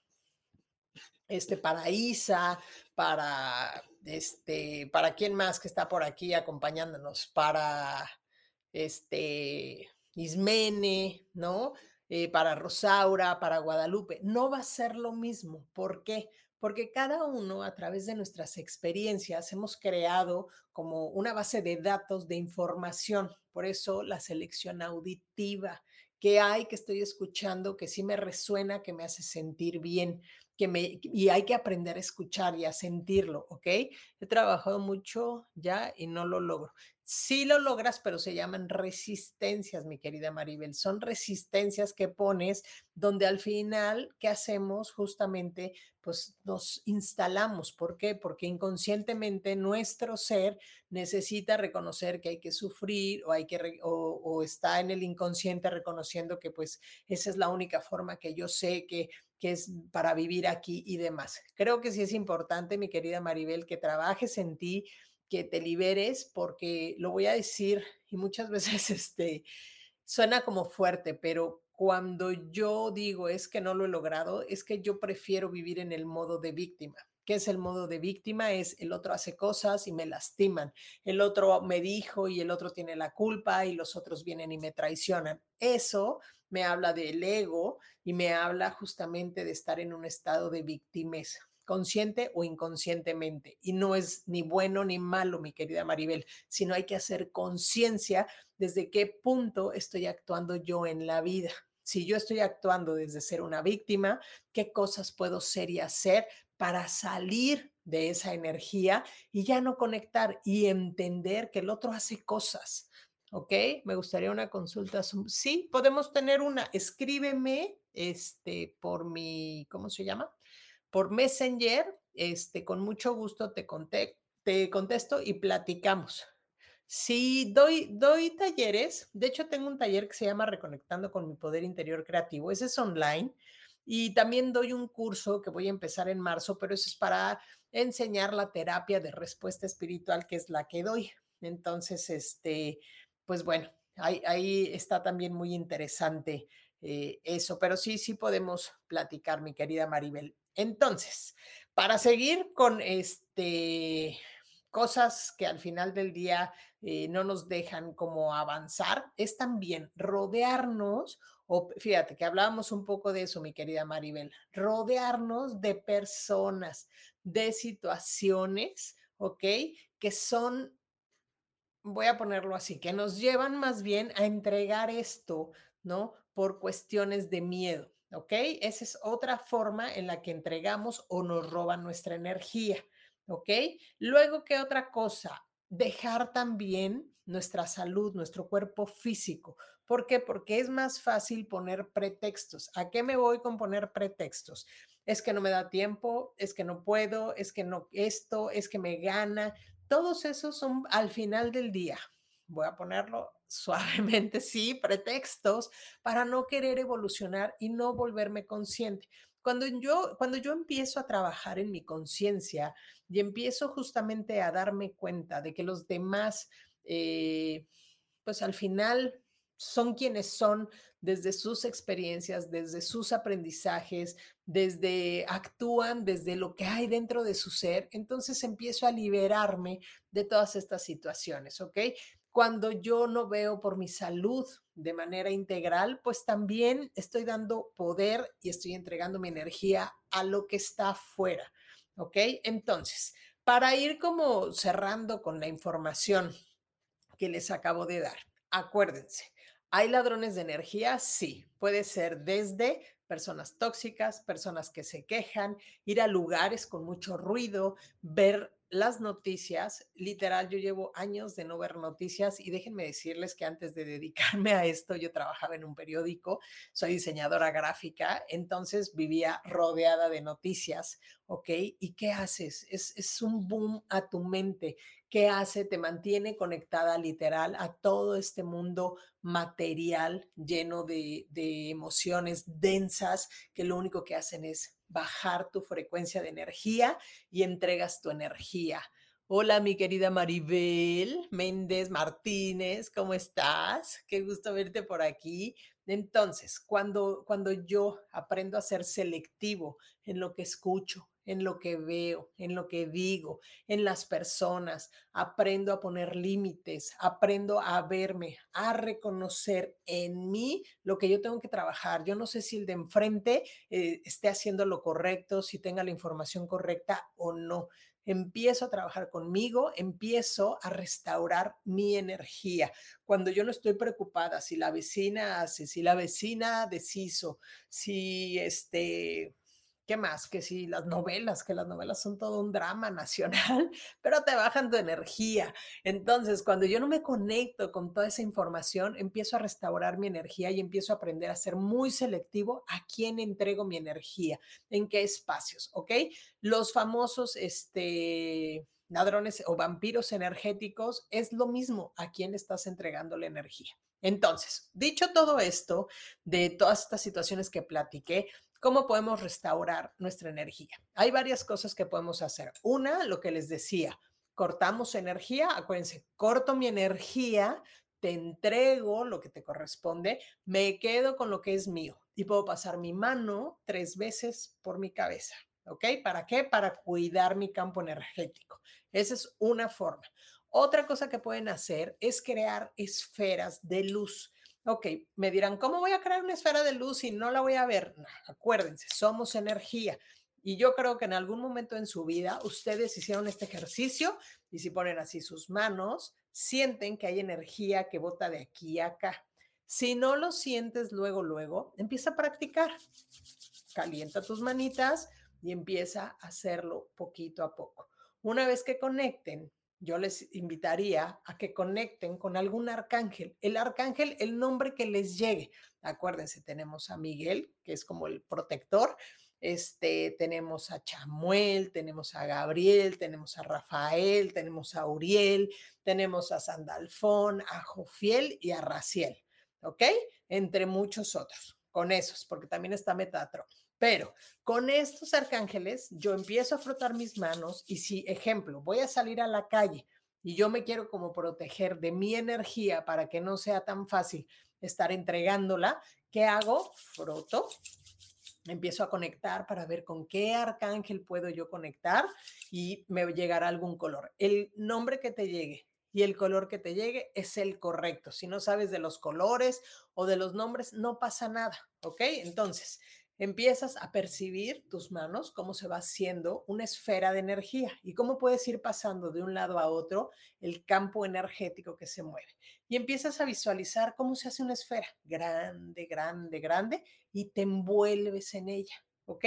Este, para Isa, para, este, para quién más que está por aquí acompañándonos, para, este, Ismene, ¿no? Eh, para Rosaura, para Guadalupe. No va a ser lo mismo. ¿Por qué? Porque cada uno a través de nuestras experiencias hemos creado como una base de datos de información. Por eso la selección auditiva ¿Qué hay que estoy escuchando que sí me resuena, que me hace sentir bien? Y hay que aprender a escuchar y a sentirlo, ¿ok? He trabajado mucho ya y no lo logro. Sí lo logras, pero se llaman resistencias, mi querida Maribel. Son resistencias que pones donde al final, ¿qué hacemos? Justamente, pues nos instalamos. ¿Por qué? Porque inconscientemente nuestro ser necesita reconocer que hay que sufrir o, hay que o está en el inconsciente reconociendo que pues esa es la única forma que yo sé que que es para vivir aquí y demás. Creo que sí es importante, mi querida Maribel, que trabajes en ti, que te liberes, porque lo voy a decir y muchas veces este, suena como fuerte, pero cuando yo digo es que no lo he logrado, es que yo prefiero vivir en el modo de víctima. ¿Qué es el modo de víctima? Es el otro hace cosas y me lastiman. El otro me dijo y el otro tiene la culpa y los otros vienen y me traicionan. Eso me habla del ego y me habla justamente de estar en un estado de victimeza consciente o inconscientemente. Y no es ni bueno ni malo, mi querida Maribel, sino hay que hacer conciencia desde qué punto estoy actuando yo en la vida. Si yo estoy actuando desde ser una víctima, ¿qué cosas puedo ser y hacer para salir de esa energía y ya no conectar y entender que el otro hace cosas? ¿Ok? Me gustaría una consulta. Sí, podemos tener una. Escríbeme este, por mi, ¿cómo se llama? por Messenger, este, con mucho gusto te, te contesto y platicamos. Sí, doy, doy talleres. De hecho, tengo un taller que se llama Reconectando con mi Poder Interior Creativo. Ese es online. Y también doy un curso que voy a empezar en marzo, pero eso es para enseñar la terapia de respuesta espiritual, que es la que doy. Entonces, este, pues bueno, ahí, está también muy interesante eh, eso, pero sí, sí podemos platicar, mi querida Maribel. Entonces, para seguir con este cosas que al final del día eh, no nos dejan como avanzar, es también rodearnos, o fíjate que hablábamos un poco de eso, mi querida Maribel, rodearnos de personas, de situaciones, ¿ok? Que son, voy a ponerlo así, que nos llevan más bien a entregar esto, ¿no? Por cuestiones de miedo. ¿ok? Esa es otra forma en la que entregamos o nos roban nuestra energía, ¿ok? Luego, ¿qué otra cosa? Dejar también nuestra salud, nuestro cuerpo físico. ¿Por qué? Porque es más fácil poner pretextos. ¿A qué me voy con poner pretextos? Es que no me da tiempo, es que no puedo, es que no esto, es que me gana. Todos esos son al final del día. Voy a ponerlo suavemente, sí, pretextos para no querer evolucionar y no volverme consciente. Cuando yo, cuando yo empiezo a trabajar en mi conciencia y empiezo justamente a darme cuenta de que los demás, eh, pues al final son quienes son desde sus experiencias, desde sus aprendizajes, desde actúan desde lo que hay dentro de su ser, entonces empiezo a liberarme de todas estas situaciones, ¿ok? Cuando yo no veo por mi salud de manera integral, pues también estoy dando poder y estoy entregando mi energía a lo que está afuera. ¿Ok? Entonces, para ir como cerrando con la información que les acabo de dar, acuérdense, ¿hay ladrones de energía? Sí, puede ser desde personas tóxicas, personas que se quejan, ir a lugares con mucho ruido, ver las noticias, literal, yo llevo años de no ver noticias y déjenme decirles que antes de dedicarme a esto, yo trabajaba en un periódico, soy diseñadora gráfica, entonces vivía rodeada de noticias, ¿ok? ¿Y qué haces? Es, es un boom a tu mente. ¿Qué hace? Te mantiene conectada literal a todo este mundo material lleno de, de emociones densas que lo único que hacen es bajar tu frecuencia de energía y entregas tu energía. Hola, mi querida Maribel Méndez Martínez, ¿cómo estás? Qué gusto verte por aquí. Entonces, cuando, cuando yo aprendo a ser selectivo en lo que escucho, en lo que veo, en lo que digo, en las personas. Aprendo a poner límites, aprendo a verme, a reconocer en mí lo que yo tengo que trabajar. Yo no sé si el de enfrente eh, esté haciendo lo correcto, si tenga la información correcta o no. empiezo a trabajar conmigo, empiezo a restaurar mi energía. Cuando yo no estoy preocupada si la vecina hace, si la vecina deshizo, si este ¿Qué más? Que si las novelas, que las novelas son todo un drama nacional, pero te bajan tu energía. Entonces, cuando yo no me conecto con toda esa información, empiezo a restaurar mi energía y empiezo a aprender a ser muy selectivo a quién entrego mi energía, en qué espacios, ¿ok? Los famosos, este, ladrones o vampiros energéticos, es lo mismo a quién estás entregando la energía. Entonces, dicho todo esto, de todas estas situaciones que platiqué, ¿Cómo podemos restaurar nuestra energía? Hay varias cosas que podemos hacer. Una, lo que les decía, cortamos energía, acuérdense, corto mi energía, te entrego lo que te corresponde, me quedo con lo que es mío y puedo pasar mi mano tres veces por mi cabeza. ¿Ok? ¿Para qué? Para cuidar mi campo energético. Esa es una forma. Otra cosa que pueden hacer es crear esferas de luz. Ok, me dirán, ¿cómo voy a crear una esfera de luz y no la voy a ver? acuérdense, somos energía. Y yo creo que en algún momento en su vida ustedes hicieron este ejercicio y si ponen así sus manos, sienten que hay energía que bota de aquí a acá. Si no lo sientes luego, luego, empieza a practicar. Calienta tus manitas y empieza a hacerlo poquito a poco. Una vez que conecten, yo les invitaría a que conecten con algún arcángel. El arcángel, el nombre que les llegue. Acuérdense, tenemos a Miguel, que es como el protector. Este, tenemos a Chamuel, tenemos a Gabriel, tenemos a Rafael, tenemos a Uriel, tenemos a Sandalfón, a Jofiel y a Raciel, ¿ok? Entre muchos otros, con esos, porque también está Metatron. Pero con estos arcángeles yo empiezo a frotar mis manos y si, ejemplo, voy a salir a la calle y yo me quiero como proteger de mi energía para que no sea tan fácil estar entregándola, ¿qué hago? Froto, empiezo a conectar para ver con qué arcángel puedo yo conectar y me llegará algún color. El nombre que te llegue y el color que te llegue es el correcto. Si no sabes de los colores o de los nombres, no pasa nada, ¿ok? Entonces, empiezas a percibir tus manos, cómo se va haciendo una esfera de energía y cómo puedes ir pasando de un lado a otro el campo energético que se mueve. Y empiezas a visualizar cómo se hace una esfera grande, grande, grande y te envuelves en ella, ¿ok?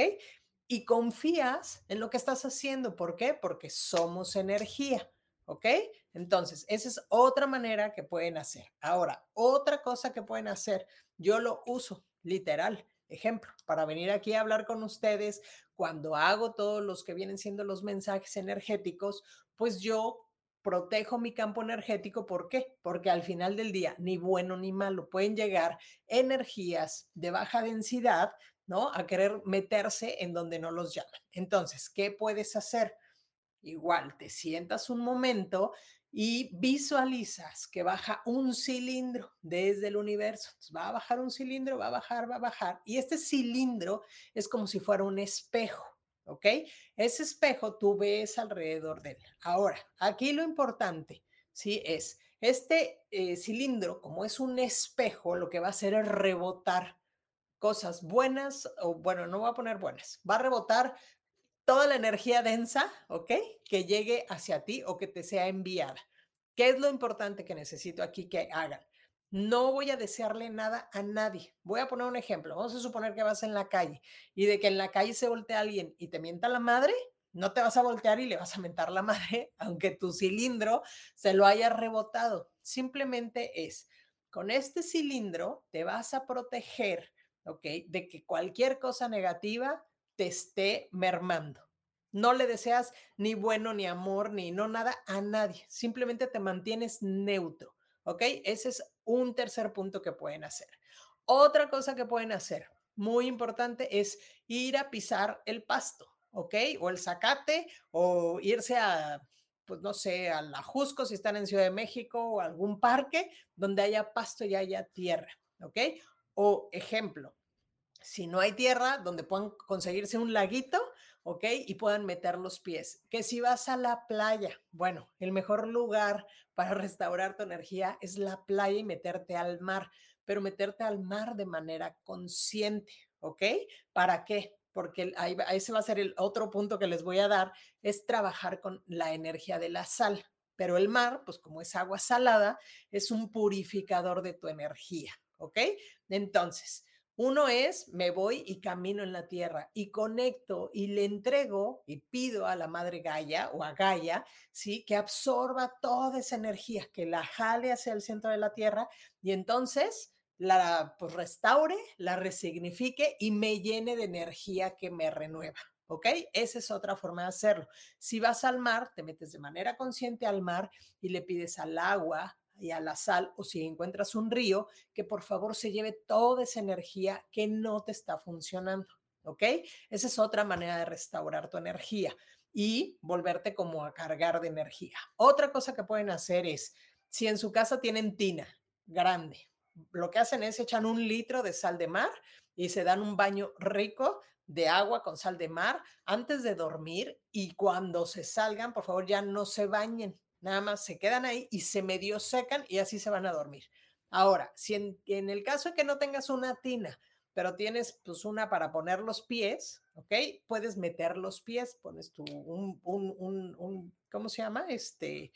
Y confías en lo que estás haciendo. ¿Por qué? Porque somos energía. ¿Ok? Entonces, esa es otra manera que pueden hacer. Ahora, otra cosa que pueden hacer, yo lo uso literal ejemplo, para venir aquí a hablar con ustedes, cuando hago todos los que vienen siendo los mensajes energéticos, pues yo protejo mi campo energético. ¿Por qué? Porque al final del día, ni bueno ni malo, pueden llegar energías de baja densidad, ¿no? A querer meterse en donde no los llaman. Entonces, ¿qué puedes hacer? Igual, te sientas un momento y visualizas que baja un cilindro desde el universo. va a bajar un cilindro, va a bajar, va a bajar. Y este cilindro es como si fuera un espejo, ¿ok? Ese espejo tú ves alrededor de él. Ahora, aquí lo importante, ¿sí? Es este eh, cilindro, como es un espejo, lo que va a hacer es rebotar cosas buenas, o bueno, no va a poner buenas, va a rebotar toda la energía densa, ¿ok? Que llegue hacia ti o que te sea enviada. ¿Qué es lo importante que necesito aquí que hagan? No voy a desearle nada a nadie. Voy a poner un ejemplo. Vamos a suponer que vas en la calle y de que en la calle se voltea alguien y te mienta la madre, no te vas a voltear y le vas a mentar la madre, aunque tu cilindro se lo haya rebotado. Simplemente es, con este cilindro te vas a proteger, ¿ok? De que cualquier cosa negativa te esté mermando. No le deseas ni bueno, ni amor, ni no nada a nadie. Simplemente te mantienes neutro. ¿Ok? Ese es un tercer punto que pueden hacer. Otra cosa que pueden hacer, muy importante, es ir a pisar el pasto. ¿Ok? O el zacate o irse a, pues no sé, a la Jusco si están en Ciudad de México o algún parque donde haya pasto y haya tierra. ¿Ok? O ejemplo, si no hay tierra, donde puedan conseguirse un laguito, ¿ok? Y puedan meter los pies. Que si vas a la playa, bueno, el mejor lugar para restaurar tu energía es la playa y meterte al mar, pero meterte al mar de manera consciente, ¿ok? ¿Para qué? porque ahí, ese va a ser el otro punto que les voy a dar, es trabajar con la energía de la sal. Pero el mar, pues como es agua salada, es un purificador de tu energía, ¿ok? Entonces, uno es, me voy y camino en la tierra y conecto y le entrego y pido a la madre Gaia o a Gaia, ¿sí? Que absorba toda esa energía, que la jale hacia el centro de la tierra y entonces la pues, restaure, la resignifique y me llene de energía que me renueva. ¿Ok? Esa es otra forma de hacerlo. Si vas al mar, te metes de manera consciente al mar y le pides al agua y a la sal, o si encuentras un río, que por favor se lleve toda esa energía que no te está funcionando. ¿Ok? Esa es otra manera de restaurar tu energía y volverte como a cargar de energía. Otra cosa que pueden hacer es, si en su casa tienen tina grande, lo que hacen es echan un litro de sal de mar y se dan un baño rico de agua con sal de mar antes de dormir y cuando se salgan, por favor, ya no se bañen, nada más se quedan ahí y se medio secan y así se van a dormir. Ahora, si en, el caso de que no tengas una tina, pero tienes pues una para poner los pies, ¿ok? Puedes meter los pies, pones tu, un, un, un, ¿cómo se llama? Este,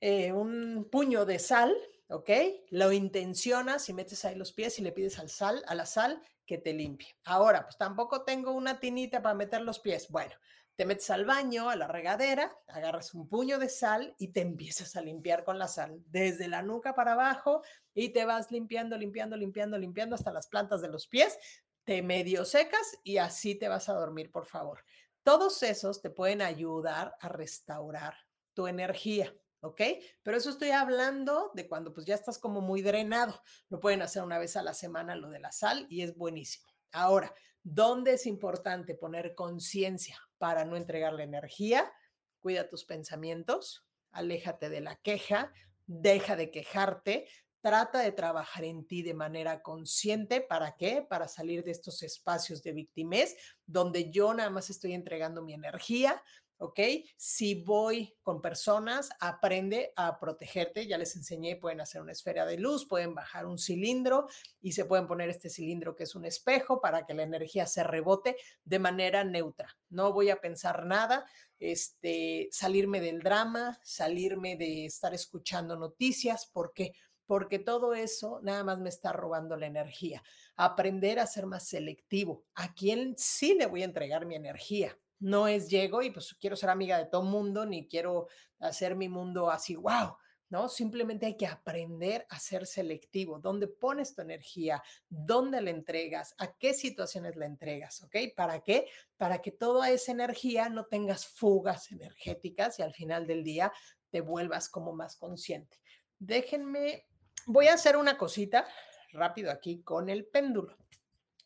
eh, un puño de sal, ¿ok? Lo intencionas y metes ahí los pies y le pides al sal, a la sal que te limpie. Ahora, pues tampoco tengo una tinita para meter los pies. Bueno, te metes al baño, a la regadera, agarras un puño de sal y te empiezas a limpiar con la sal, desde la nuca para abajo y te vas limpiando, limpiando, limpiando, limpiando hasta las plantas de los pies, te medio secas y así te vas a dormir, por favor. Todos esos te pueden ayudar a restaurar tu energía. ¿ok? Pero eso estoy hablando de cuando pues ya estás como muy drenado. Lo pueden hacer una vez a la semana lo de la sal y es buenísimo. Ahora, ¿dónde es importante poner conciencia para no entregar la energía? Cuida tus pensamientos, aléjate de la queja, deja de quejarte, trata de trabajar en ti de manera consciente. ¿Para qué? Para salir de estos espacios de victimez donde yo nada más estoy entregando mi energía, ¿ok? Si voy con personas, aprende a protegerte. Ya les enseñé, pueden hacer una esfera de luz, pueden bajar un cilindro y se pueden poner este cilindro que es un espejo para que la energía se rebote de manera neutra. No voy a pensar nada, este, salirme del drama, salirme de estar escuchando noticias, ¿por qué? Porque todo eso nada más me está robando la energía. Aprender a ser más selectivo. ¿A quién sí le voy a entregar mi energía? No es llego y pues quiero ser amiga de todo mundo, ni quiero hacer mi mundo así, wow, ¿no? Simplemente hay que aprender a ser selectivo. ¿Dónde pones tu energía? ¿Dónde la entregas? ¿A qué situaciones la entregas? ¿Ok? ¿Para qué? Para que toda esa energía no tengas fugas energéticas y al final del día te vuelvas como más consciente. Déjenme, voy a hacer una cosita rápido aquí con el péndulo.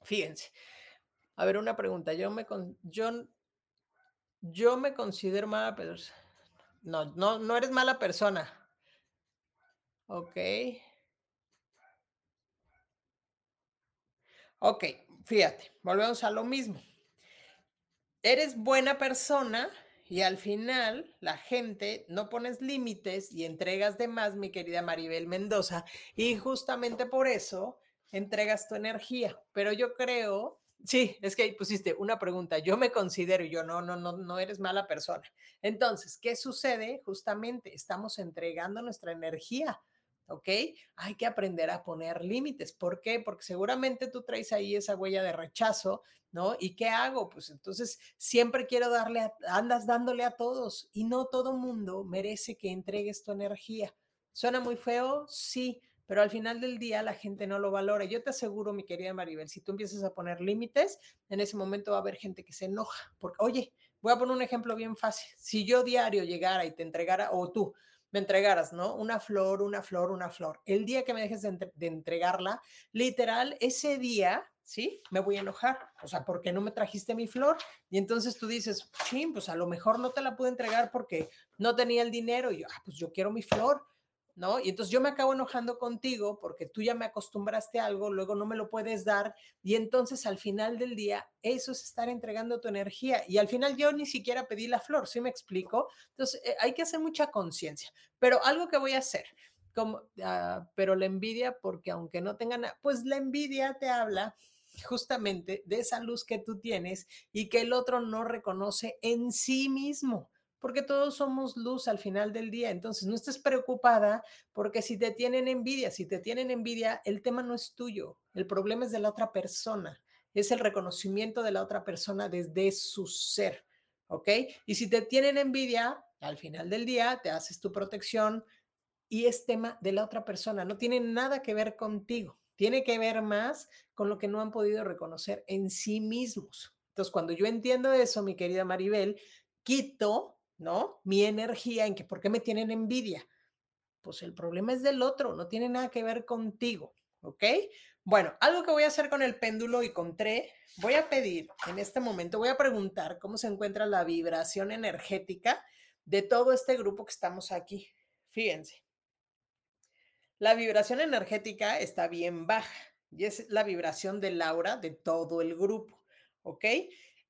Fíjense. A ver, una pregunta. Yo me, yo yo me considero mala persona. No, no, no eres mala persona. Ok. Ok, fíjate, volvemos a lo mismo. Eres buena persona y al final la gente no pones límites y entregas de más, mi querida Maribel Mendoza, y justamente por eso entregas tu energía. Pero yo creo Sí, es que pusiste una pregunta. Yo me considero, yo no, no, no, no eres mala persona. Entonces, ¿qué sucede? Justamente estamos entregando nuestra energía, ¿ok? Hay que aprender a poner límites. ¿Por qué? Porque seguramente tú traes ahí esa huella de rechazo, ¿no? ¿Y qué hago? Pues entonces siempre quiero darle, andas dándole a todos y no todo mundo merece que entregues tu energía. ¿Suena muy feo? Sí pero al final del día la gente no lo valora. Yo te aseguro, mi querida Maribel, si tú empiezas a poner límites, en ese momento va a haber gente que se enoja. Porque, oye, voy a poner un ejemplo bien fácil. Si yo diario llegara y te entregara, o tú me entregaras, ¿no? Una flor, una flor, una flor. El día que me dejes de, entregarla, literal, ese día ¿sí? Me voy a enojar, o sea, porque no me trajiste mi flor? Y entonces tú dices, sí, pues a lo mejor no te la pude entregar porque no tenía el dinero. Y yo, ah, pues yo quiero mi flor. ¿No? Y entonces yo me acabo enojando contigo porque tú ya me acostumbraste a algo, luego no me lo puedes dar y entonces al final del día eso es estar entregando tu energía y al final yo ni siquiera pedí la flor, ¿sí me explico? Entonces eh, hay que hacer mucha conciencia, pero algo que voy a hacer, como, ah, pero la envidia, porque aunque no tengan, pues la envidia te habla justamente de esa luz que tú tienes y que el otro no reconoce en sí mismo porque todos somos luz al final del día. Entonces, no estés preocupada porque si te tienen envidia, si te tienen envidia, el tema no es tuyo, el problema es de la otra persona, es el reconocimiento de la otra persona desde su ser, ¿ok? Y si te tienen envidia, al final del día te haces tu protección y es tema de la otra persona, no tiene nada que ver contigo, tiene que ver más con lo que no han podido reconocer en sí mismos. Entonces, cuando yo entiendo eso, mi querida Maribel, quito ¿no? Mi energía en que, ¿por qué me tienen envidia? Pues el problema es del otro, no tiene nada que ver contigo, ¿ok? Bueno, algo que voy a hacer con el péndulo y con TRE, voy a pedir en este momento, voy a preguntar cómo se encuentra la vibración energética de todo este grupo que estamos aquí. Fíjense, la vibración energética está bien baja y es la vibración del aura de todo el grupo, ¿ok?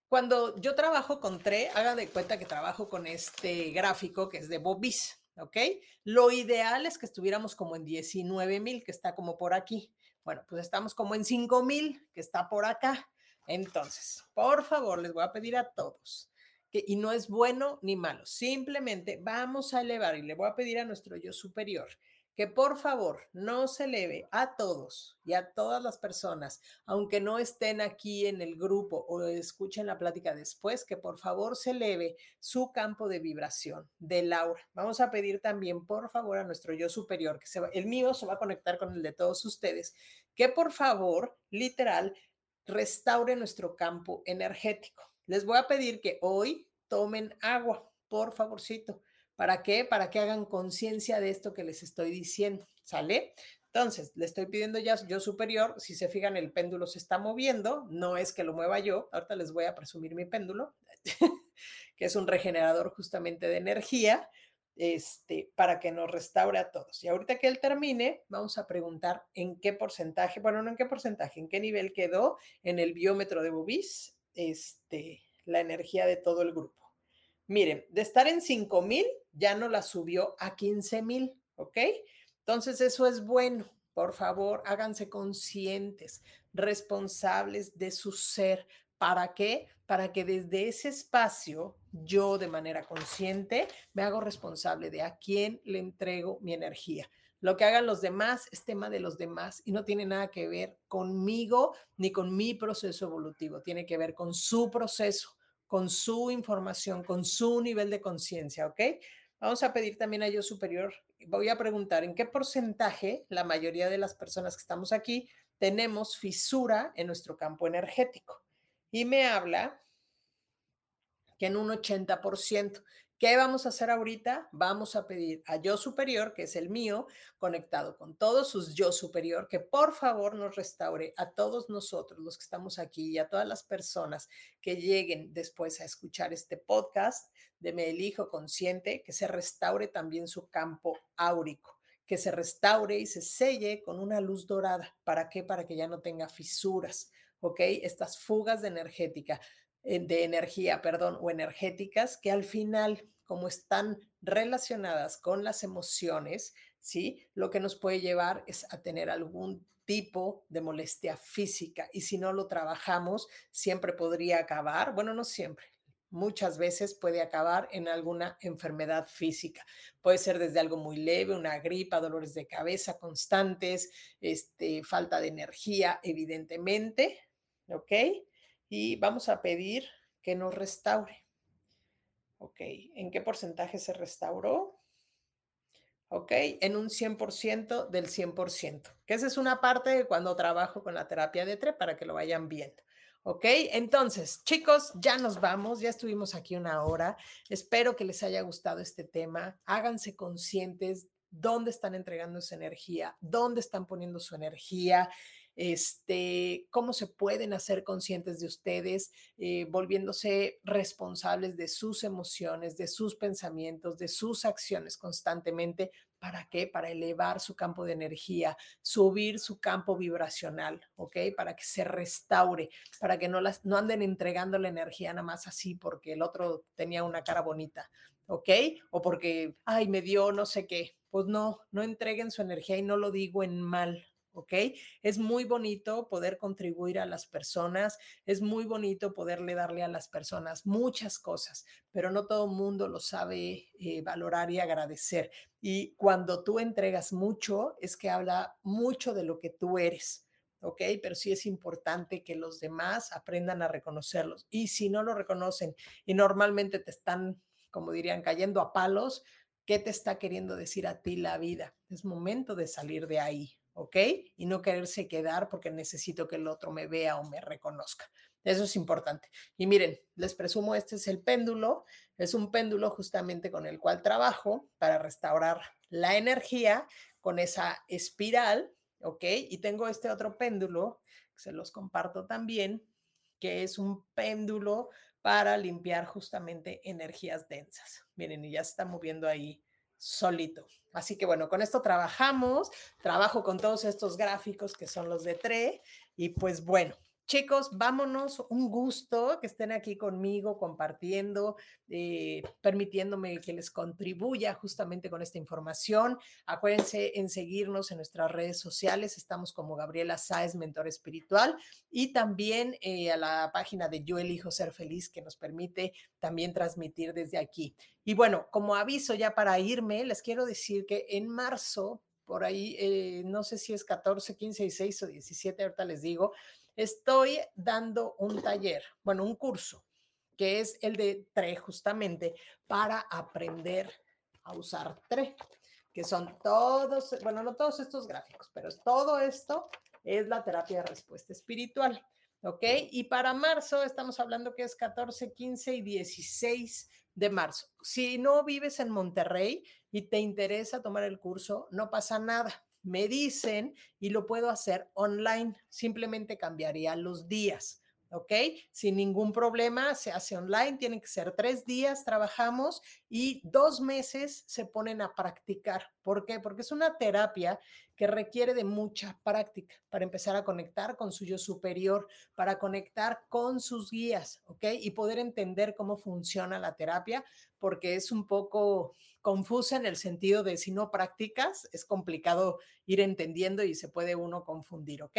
Cuando yo trabajo con TRE, haga de cuenta que trabajo con este gráfico que es de Bobis, ¿ok? Lo ideal es que estuviéramos como en 19 mil, que está como por aquí. Bueno, pues estamos como en 5 mil, que está por acá. Entonces, por favor, les voy a pedir a todos que, y no es bueno ni malo, simplemente vamos a elevar y le voy a pedir a nuestro yo superior que por favor no se eleve a todos y a todas las personas, aunque no estén aquí en el grupo o escuchen la plática después, que por favor se eleve su campo de vibración de Laura. Vamos a pedir también, por favor, a nuestro yo superior, que se el mío se va a conectar con el de todos ustedes, que por favor, literal, restaure nuestro campo energético. Les voy a pedir que hoy tomen agua, por favorcito ¿Para qué? Para que hagan conciencia de esto que les estoy diciendo, ¿sale? Entonces, le estoy pidiendo ya yo superior, si se fijan, el péndulo se está moviendo, no es que lo mueva yo, ahorita les voy a presumir mi péndulo, que es un regenerador justamente de energía, este, para que nos restaure a todos. Y ahorita que él termine, vamos a preguntar en qué porcentaje, bueno, no en qué porcentaje, en qué nivel quedó en el biómetro de Bobis, este, la energía de todo el grupo. Miren, de estar en 5 mil, ya no la subió a 15 mil, ¿ok? Entonces eso es bueno. Por favor, háganse conscientes, responsables de su ser. ¿Para qué? Para que desde ese espacio yo de manera consciente me hago responsable de a quién le entrego mi energía. Lo que hagan los demás es tema de los demás y no tiene nada que ver conmigo ni con mi proceso evolutivo, tiene que ver con su proceso con su información, con su nivel de conciencia, ¿ok? Vamos a pedir también a yo superior, voy a preguntar en qué porcentaje la mayoría de las personas que estamos aquí tenemos fisura en nuestro campo energético. Y me habla que en un 80%. ¿Qué vamos a hacer ahorita? Vamos a pedir a yo superior, que es el mío, conectado con todos sus yo superior, que por favor nos restaure a todos nosotros, los que estamos aquí, y a todas las personas que lleguen después a escuchar este podcast de Me Elijo Consciente, que se restaure también su campo áurico, que se restaure y se selle con una luz dorada. ¿Para qué? Para que ya no tenga fisuras, ¿ok? Estas fugas de energética de energía, perdón, o energéticas, que al final, como están relacionadas con las emociones, ¿sí? Lo que nos puede llevar es a tener algún tipo de molestia física y si no lo trabajamos, siempre podría acabar, bueno, no siempre, muchas veces puede acabar en alguna enfermedad física. Puede ser desde algo muy leve, una gripa, dolores de cabeza constantes, este, falta de energía, evidentemente, ¿ok? Y vamos a pedir que nos restaure. Ok, ¿en qué porcentaje se restauró? Ok, en un 100% del 100%, que esa es una parte de cuando trabajo con la terapia de TRE para que lo vayan viendo. Ok, entonces, chicos, ya nos vamos, ya estuvimos aquí una hora. Espero que les haya gustado este tema. Háganse conscientes dónde están entregando su energía, dónde están poniendo su energía este, cómo se pueden hacer conscientes de ustedes, eh, volviéndose responsables de sus emociones, de sus pensamientos, de sus acciones constantemente. ¿Para qué? Para elevar su campo de energía, subir su campo vibracional, ¿ok? Para que se restaure, para que no, las, no anden entregando la energía nada más así porque el otro tenía una cara bonita, ¿ok? O porque, ay, me dio no sé qué. Pues no, no entreguen su energía y no lo digo en mal, ¿ok? Es muy bonito poder contribuir a las personas, es muy bonito poderle darle a las personas muchas cosas, pero no todo el mundo lo sabe eh, valorar y agradecer. Y cuando tú entregas mucho, es que habla mucho de lo que tú eres. ¿ok? Pero sí es importante que los demás aprendan a reconocerlos. Y si no lo reconocen y normalmente te están, como dirían, cayendo a palos, ¿qué te está queriendo decir a ti la vida? Es momento de salir de ahí, ¿ok? Y no quererse quedar porque necesito que el otro me vea o me reconozca. Eso es importante. Y miren, les presumo, este es el péndulo. Es un péndulo justamente con el cual trabajo para restaurar la energía con esa espiral, ¿ok? Y tengo este otro péndulo, se los comparto también, que es un péndulo para limpiar justamente energías densas. Miren, y ya se está moviendo ahí solito. Así que bueno, con esto trabajamos, trabajo con todos estos gráficos que son los de TRE y pues bueno, Chicos, vámonos, un gusto que estén aquí conmigo compartiendo, eh, permitiéndome que les contribuya justamente con esta información. Acuérdense en seguirnos en nuestras redes sociales, estamos como Gabriela Sáez, mentor espiritual, y también eh, a la página de Yo elijo ser feliz que nos permite también transmitir desde aquí. Y bueno, como aviso ya para irme, les quiero decir que en marzo, por ahí, eh, no sé si es 14, 15, 16 o 17, ahorita les digo, estoy dando un taller, bueno, un curso, que es el de TRE justamente para aprender a usar TRE, que son todos, bueno, no todos estos gráficos, pero todo esto es la terapia de respuesta espiritual. ¿Ok? Y para marzo estamos hablando que es 14, 15 y 16 de marzo. Si no vives en Monterrey y te interesa tomar el curso, no pasa nada me dicen y lo puedo hacer online. Simplemente cambiaría los días. ¿ok? Sin ningún problema, se hace online, tienen que ser tres días, trabajamos y dos meses se ponen a practicar. ¿Por qué? Porque es una terapia que requiere de mucha práctica para empezar a conectar con su yo superior, para conectar con sus guías, ¿ok? Y poder entender cómo funciona la terapia, porque es un poco confusa en el sentido de si no practicas, es complicado ir entendiendo y se puede uno confundir, ¿ok?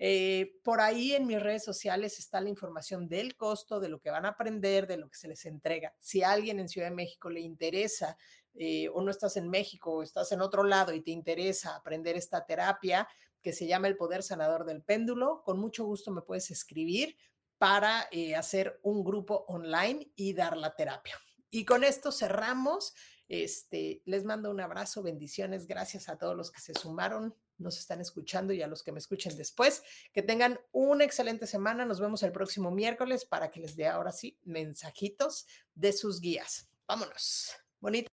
Eh, por ahí en mis redes sociales está la información del costo, de lo que van a aprender, de lo que se les entrega. Si a alguien en Ciudad de México le interesa eh, o no estás en México o estás en otro lado y te interesa aprender esta terapia que se llama el poder sanador del péndulo, con mucho gusto me puedes escribir para eh, hacer un grupo online y dar la terapia. Y con esto cerramos. Este, les mando un abrazo, bendiciones, gracias a todos los que se sumaron, nos están escuchando y a los que me escuchen después. Que tengan una excelente semana. Nos vemos el próximo miércoles para que les dé ahora sí mensajitos de sus guías. Vámonos. Bonito.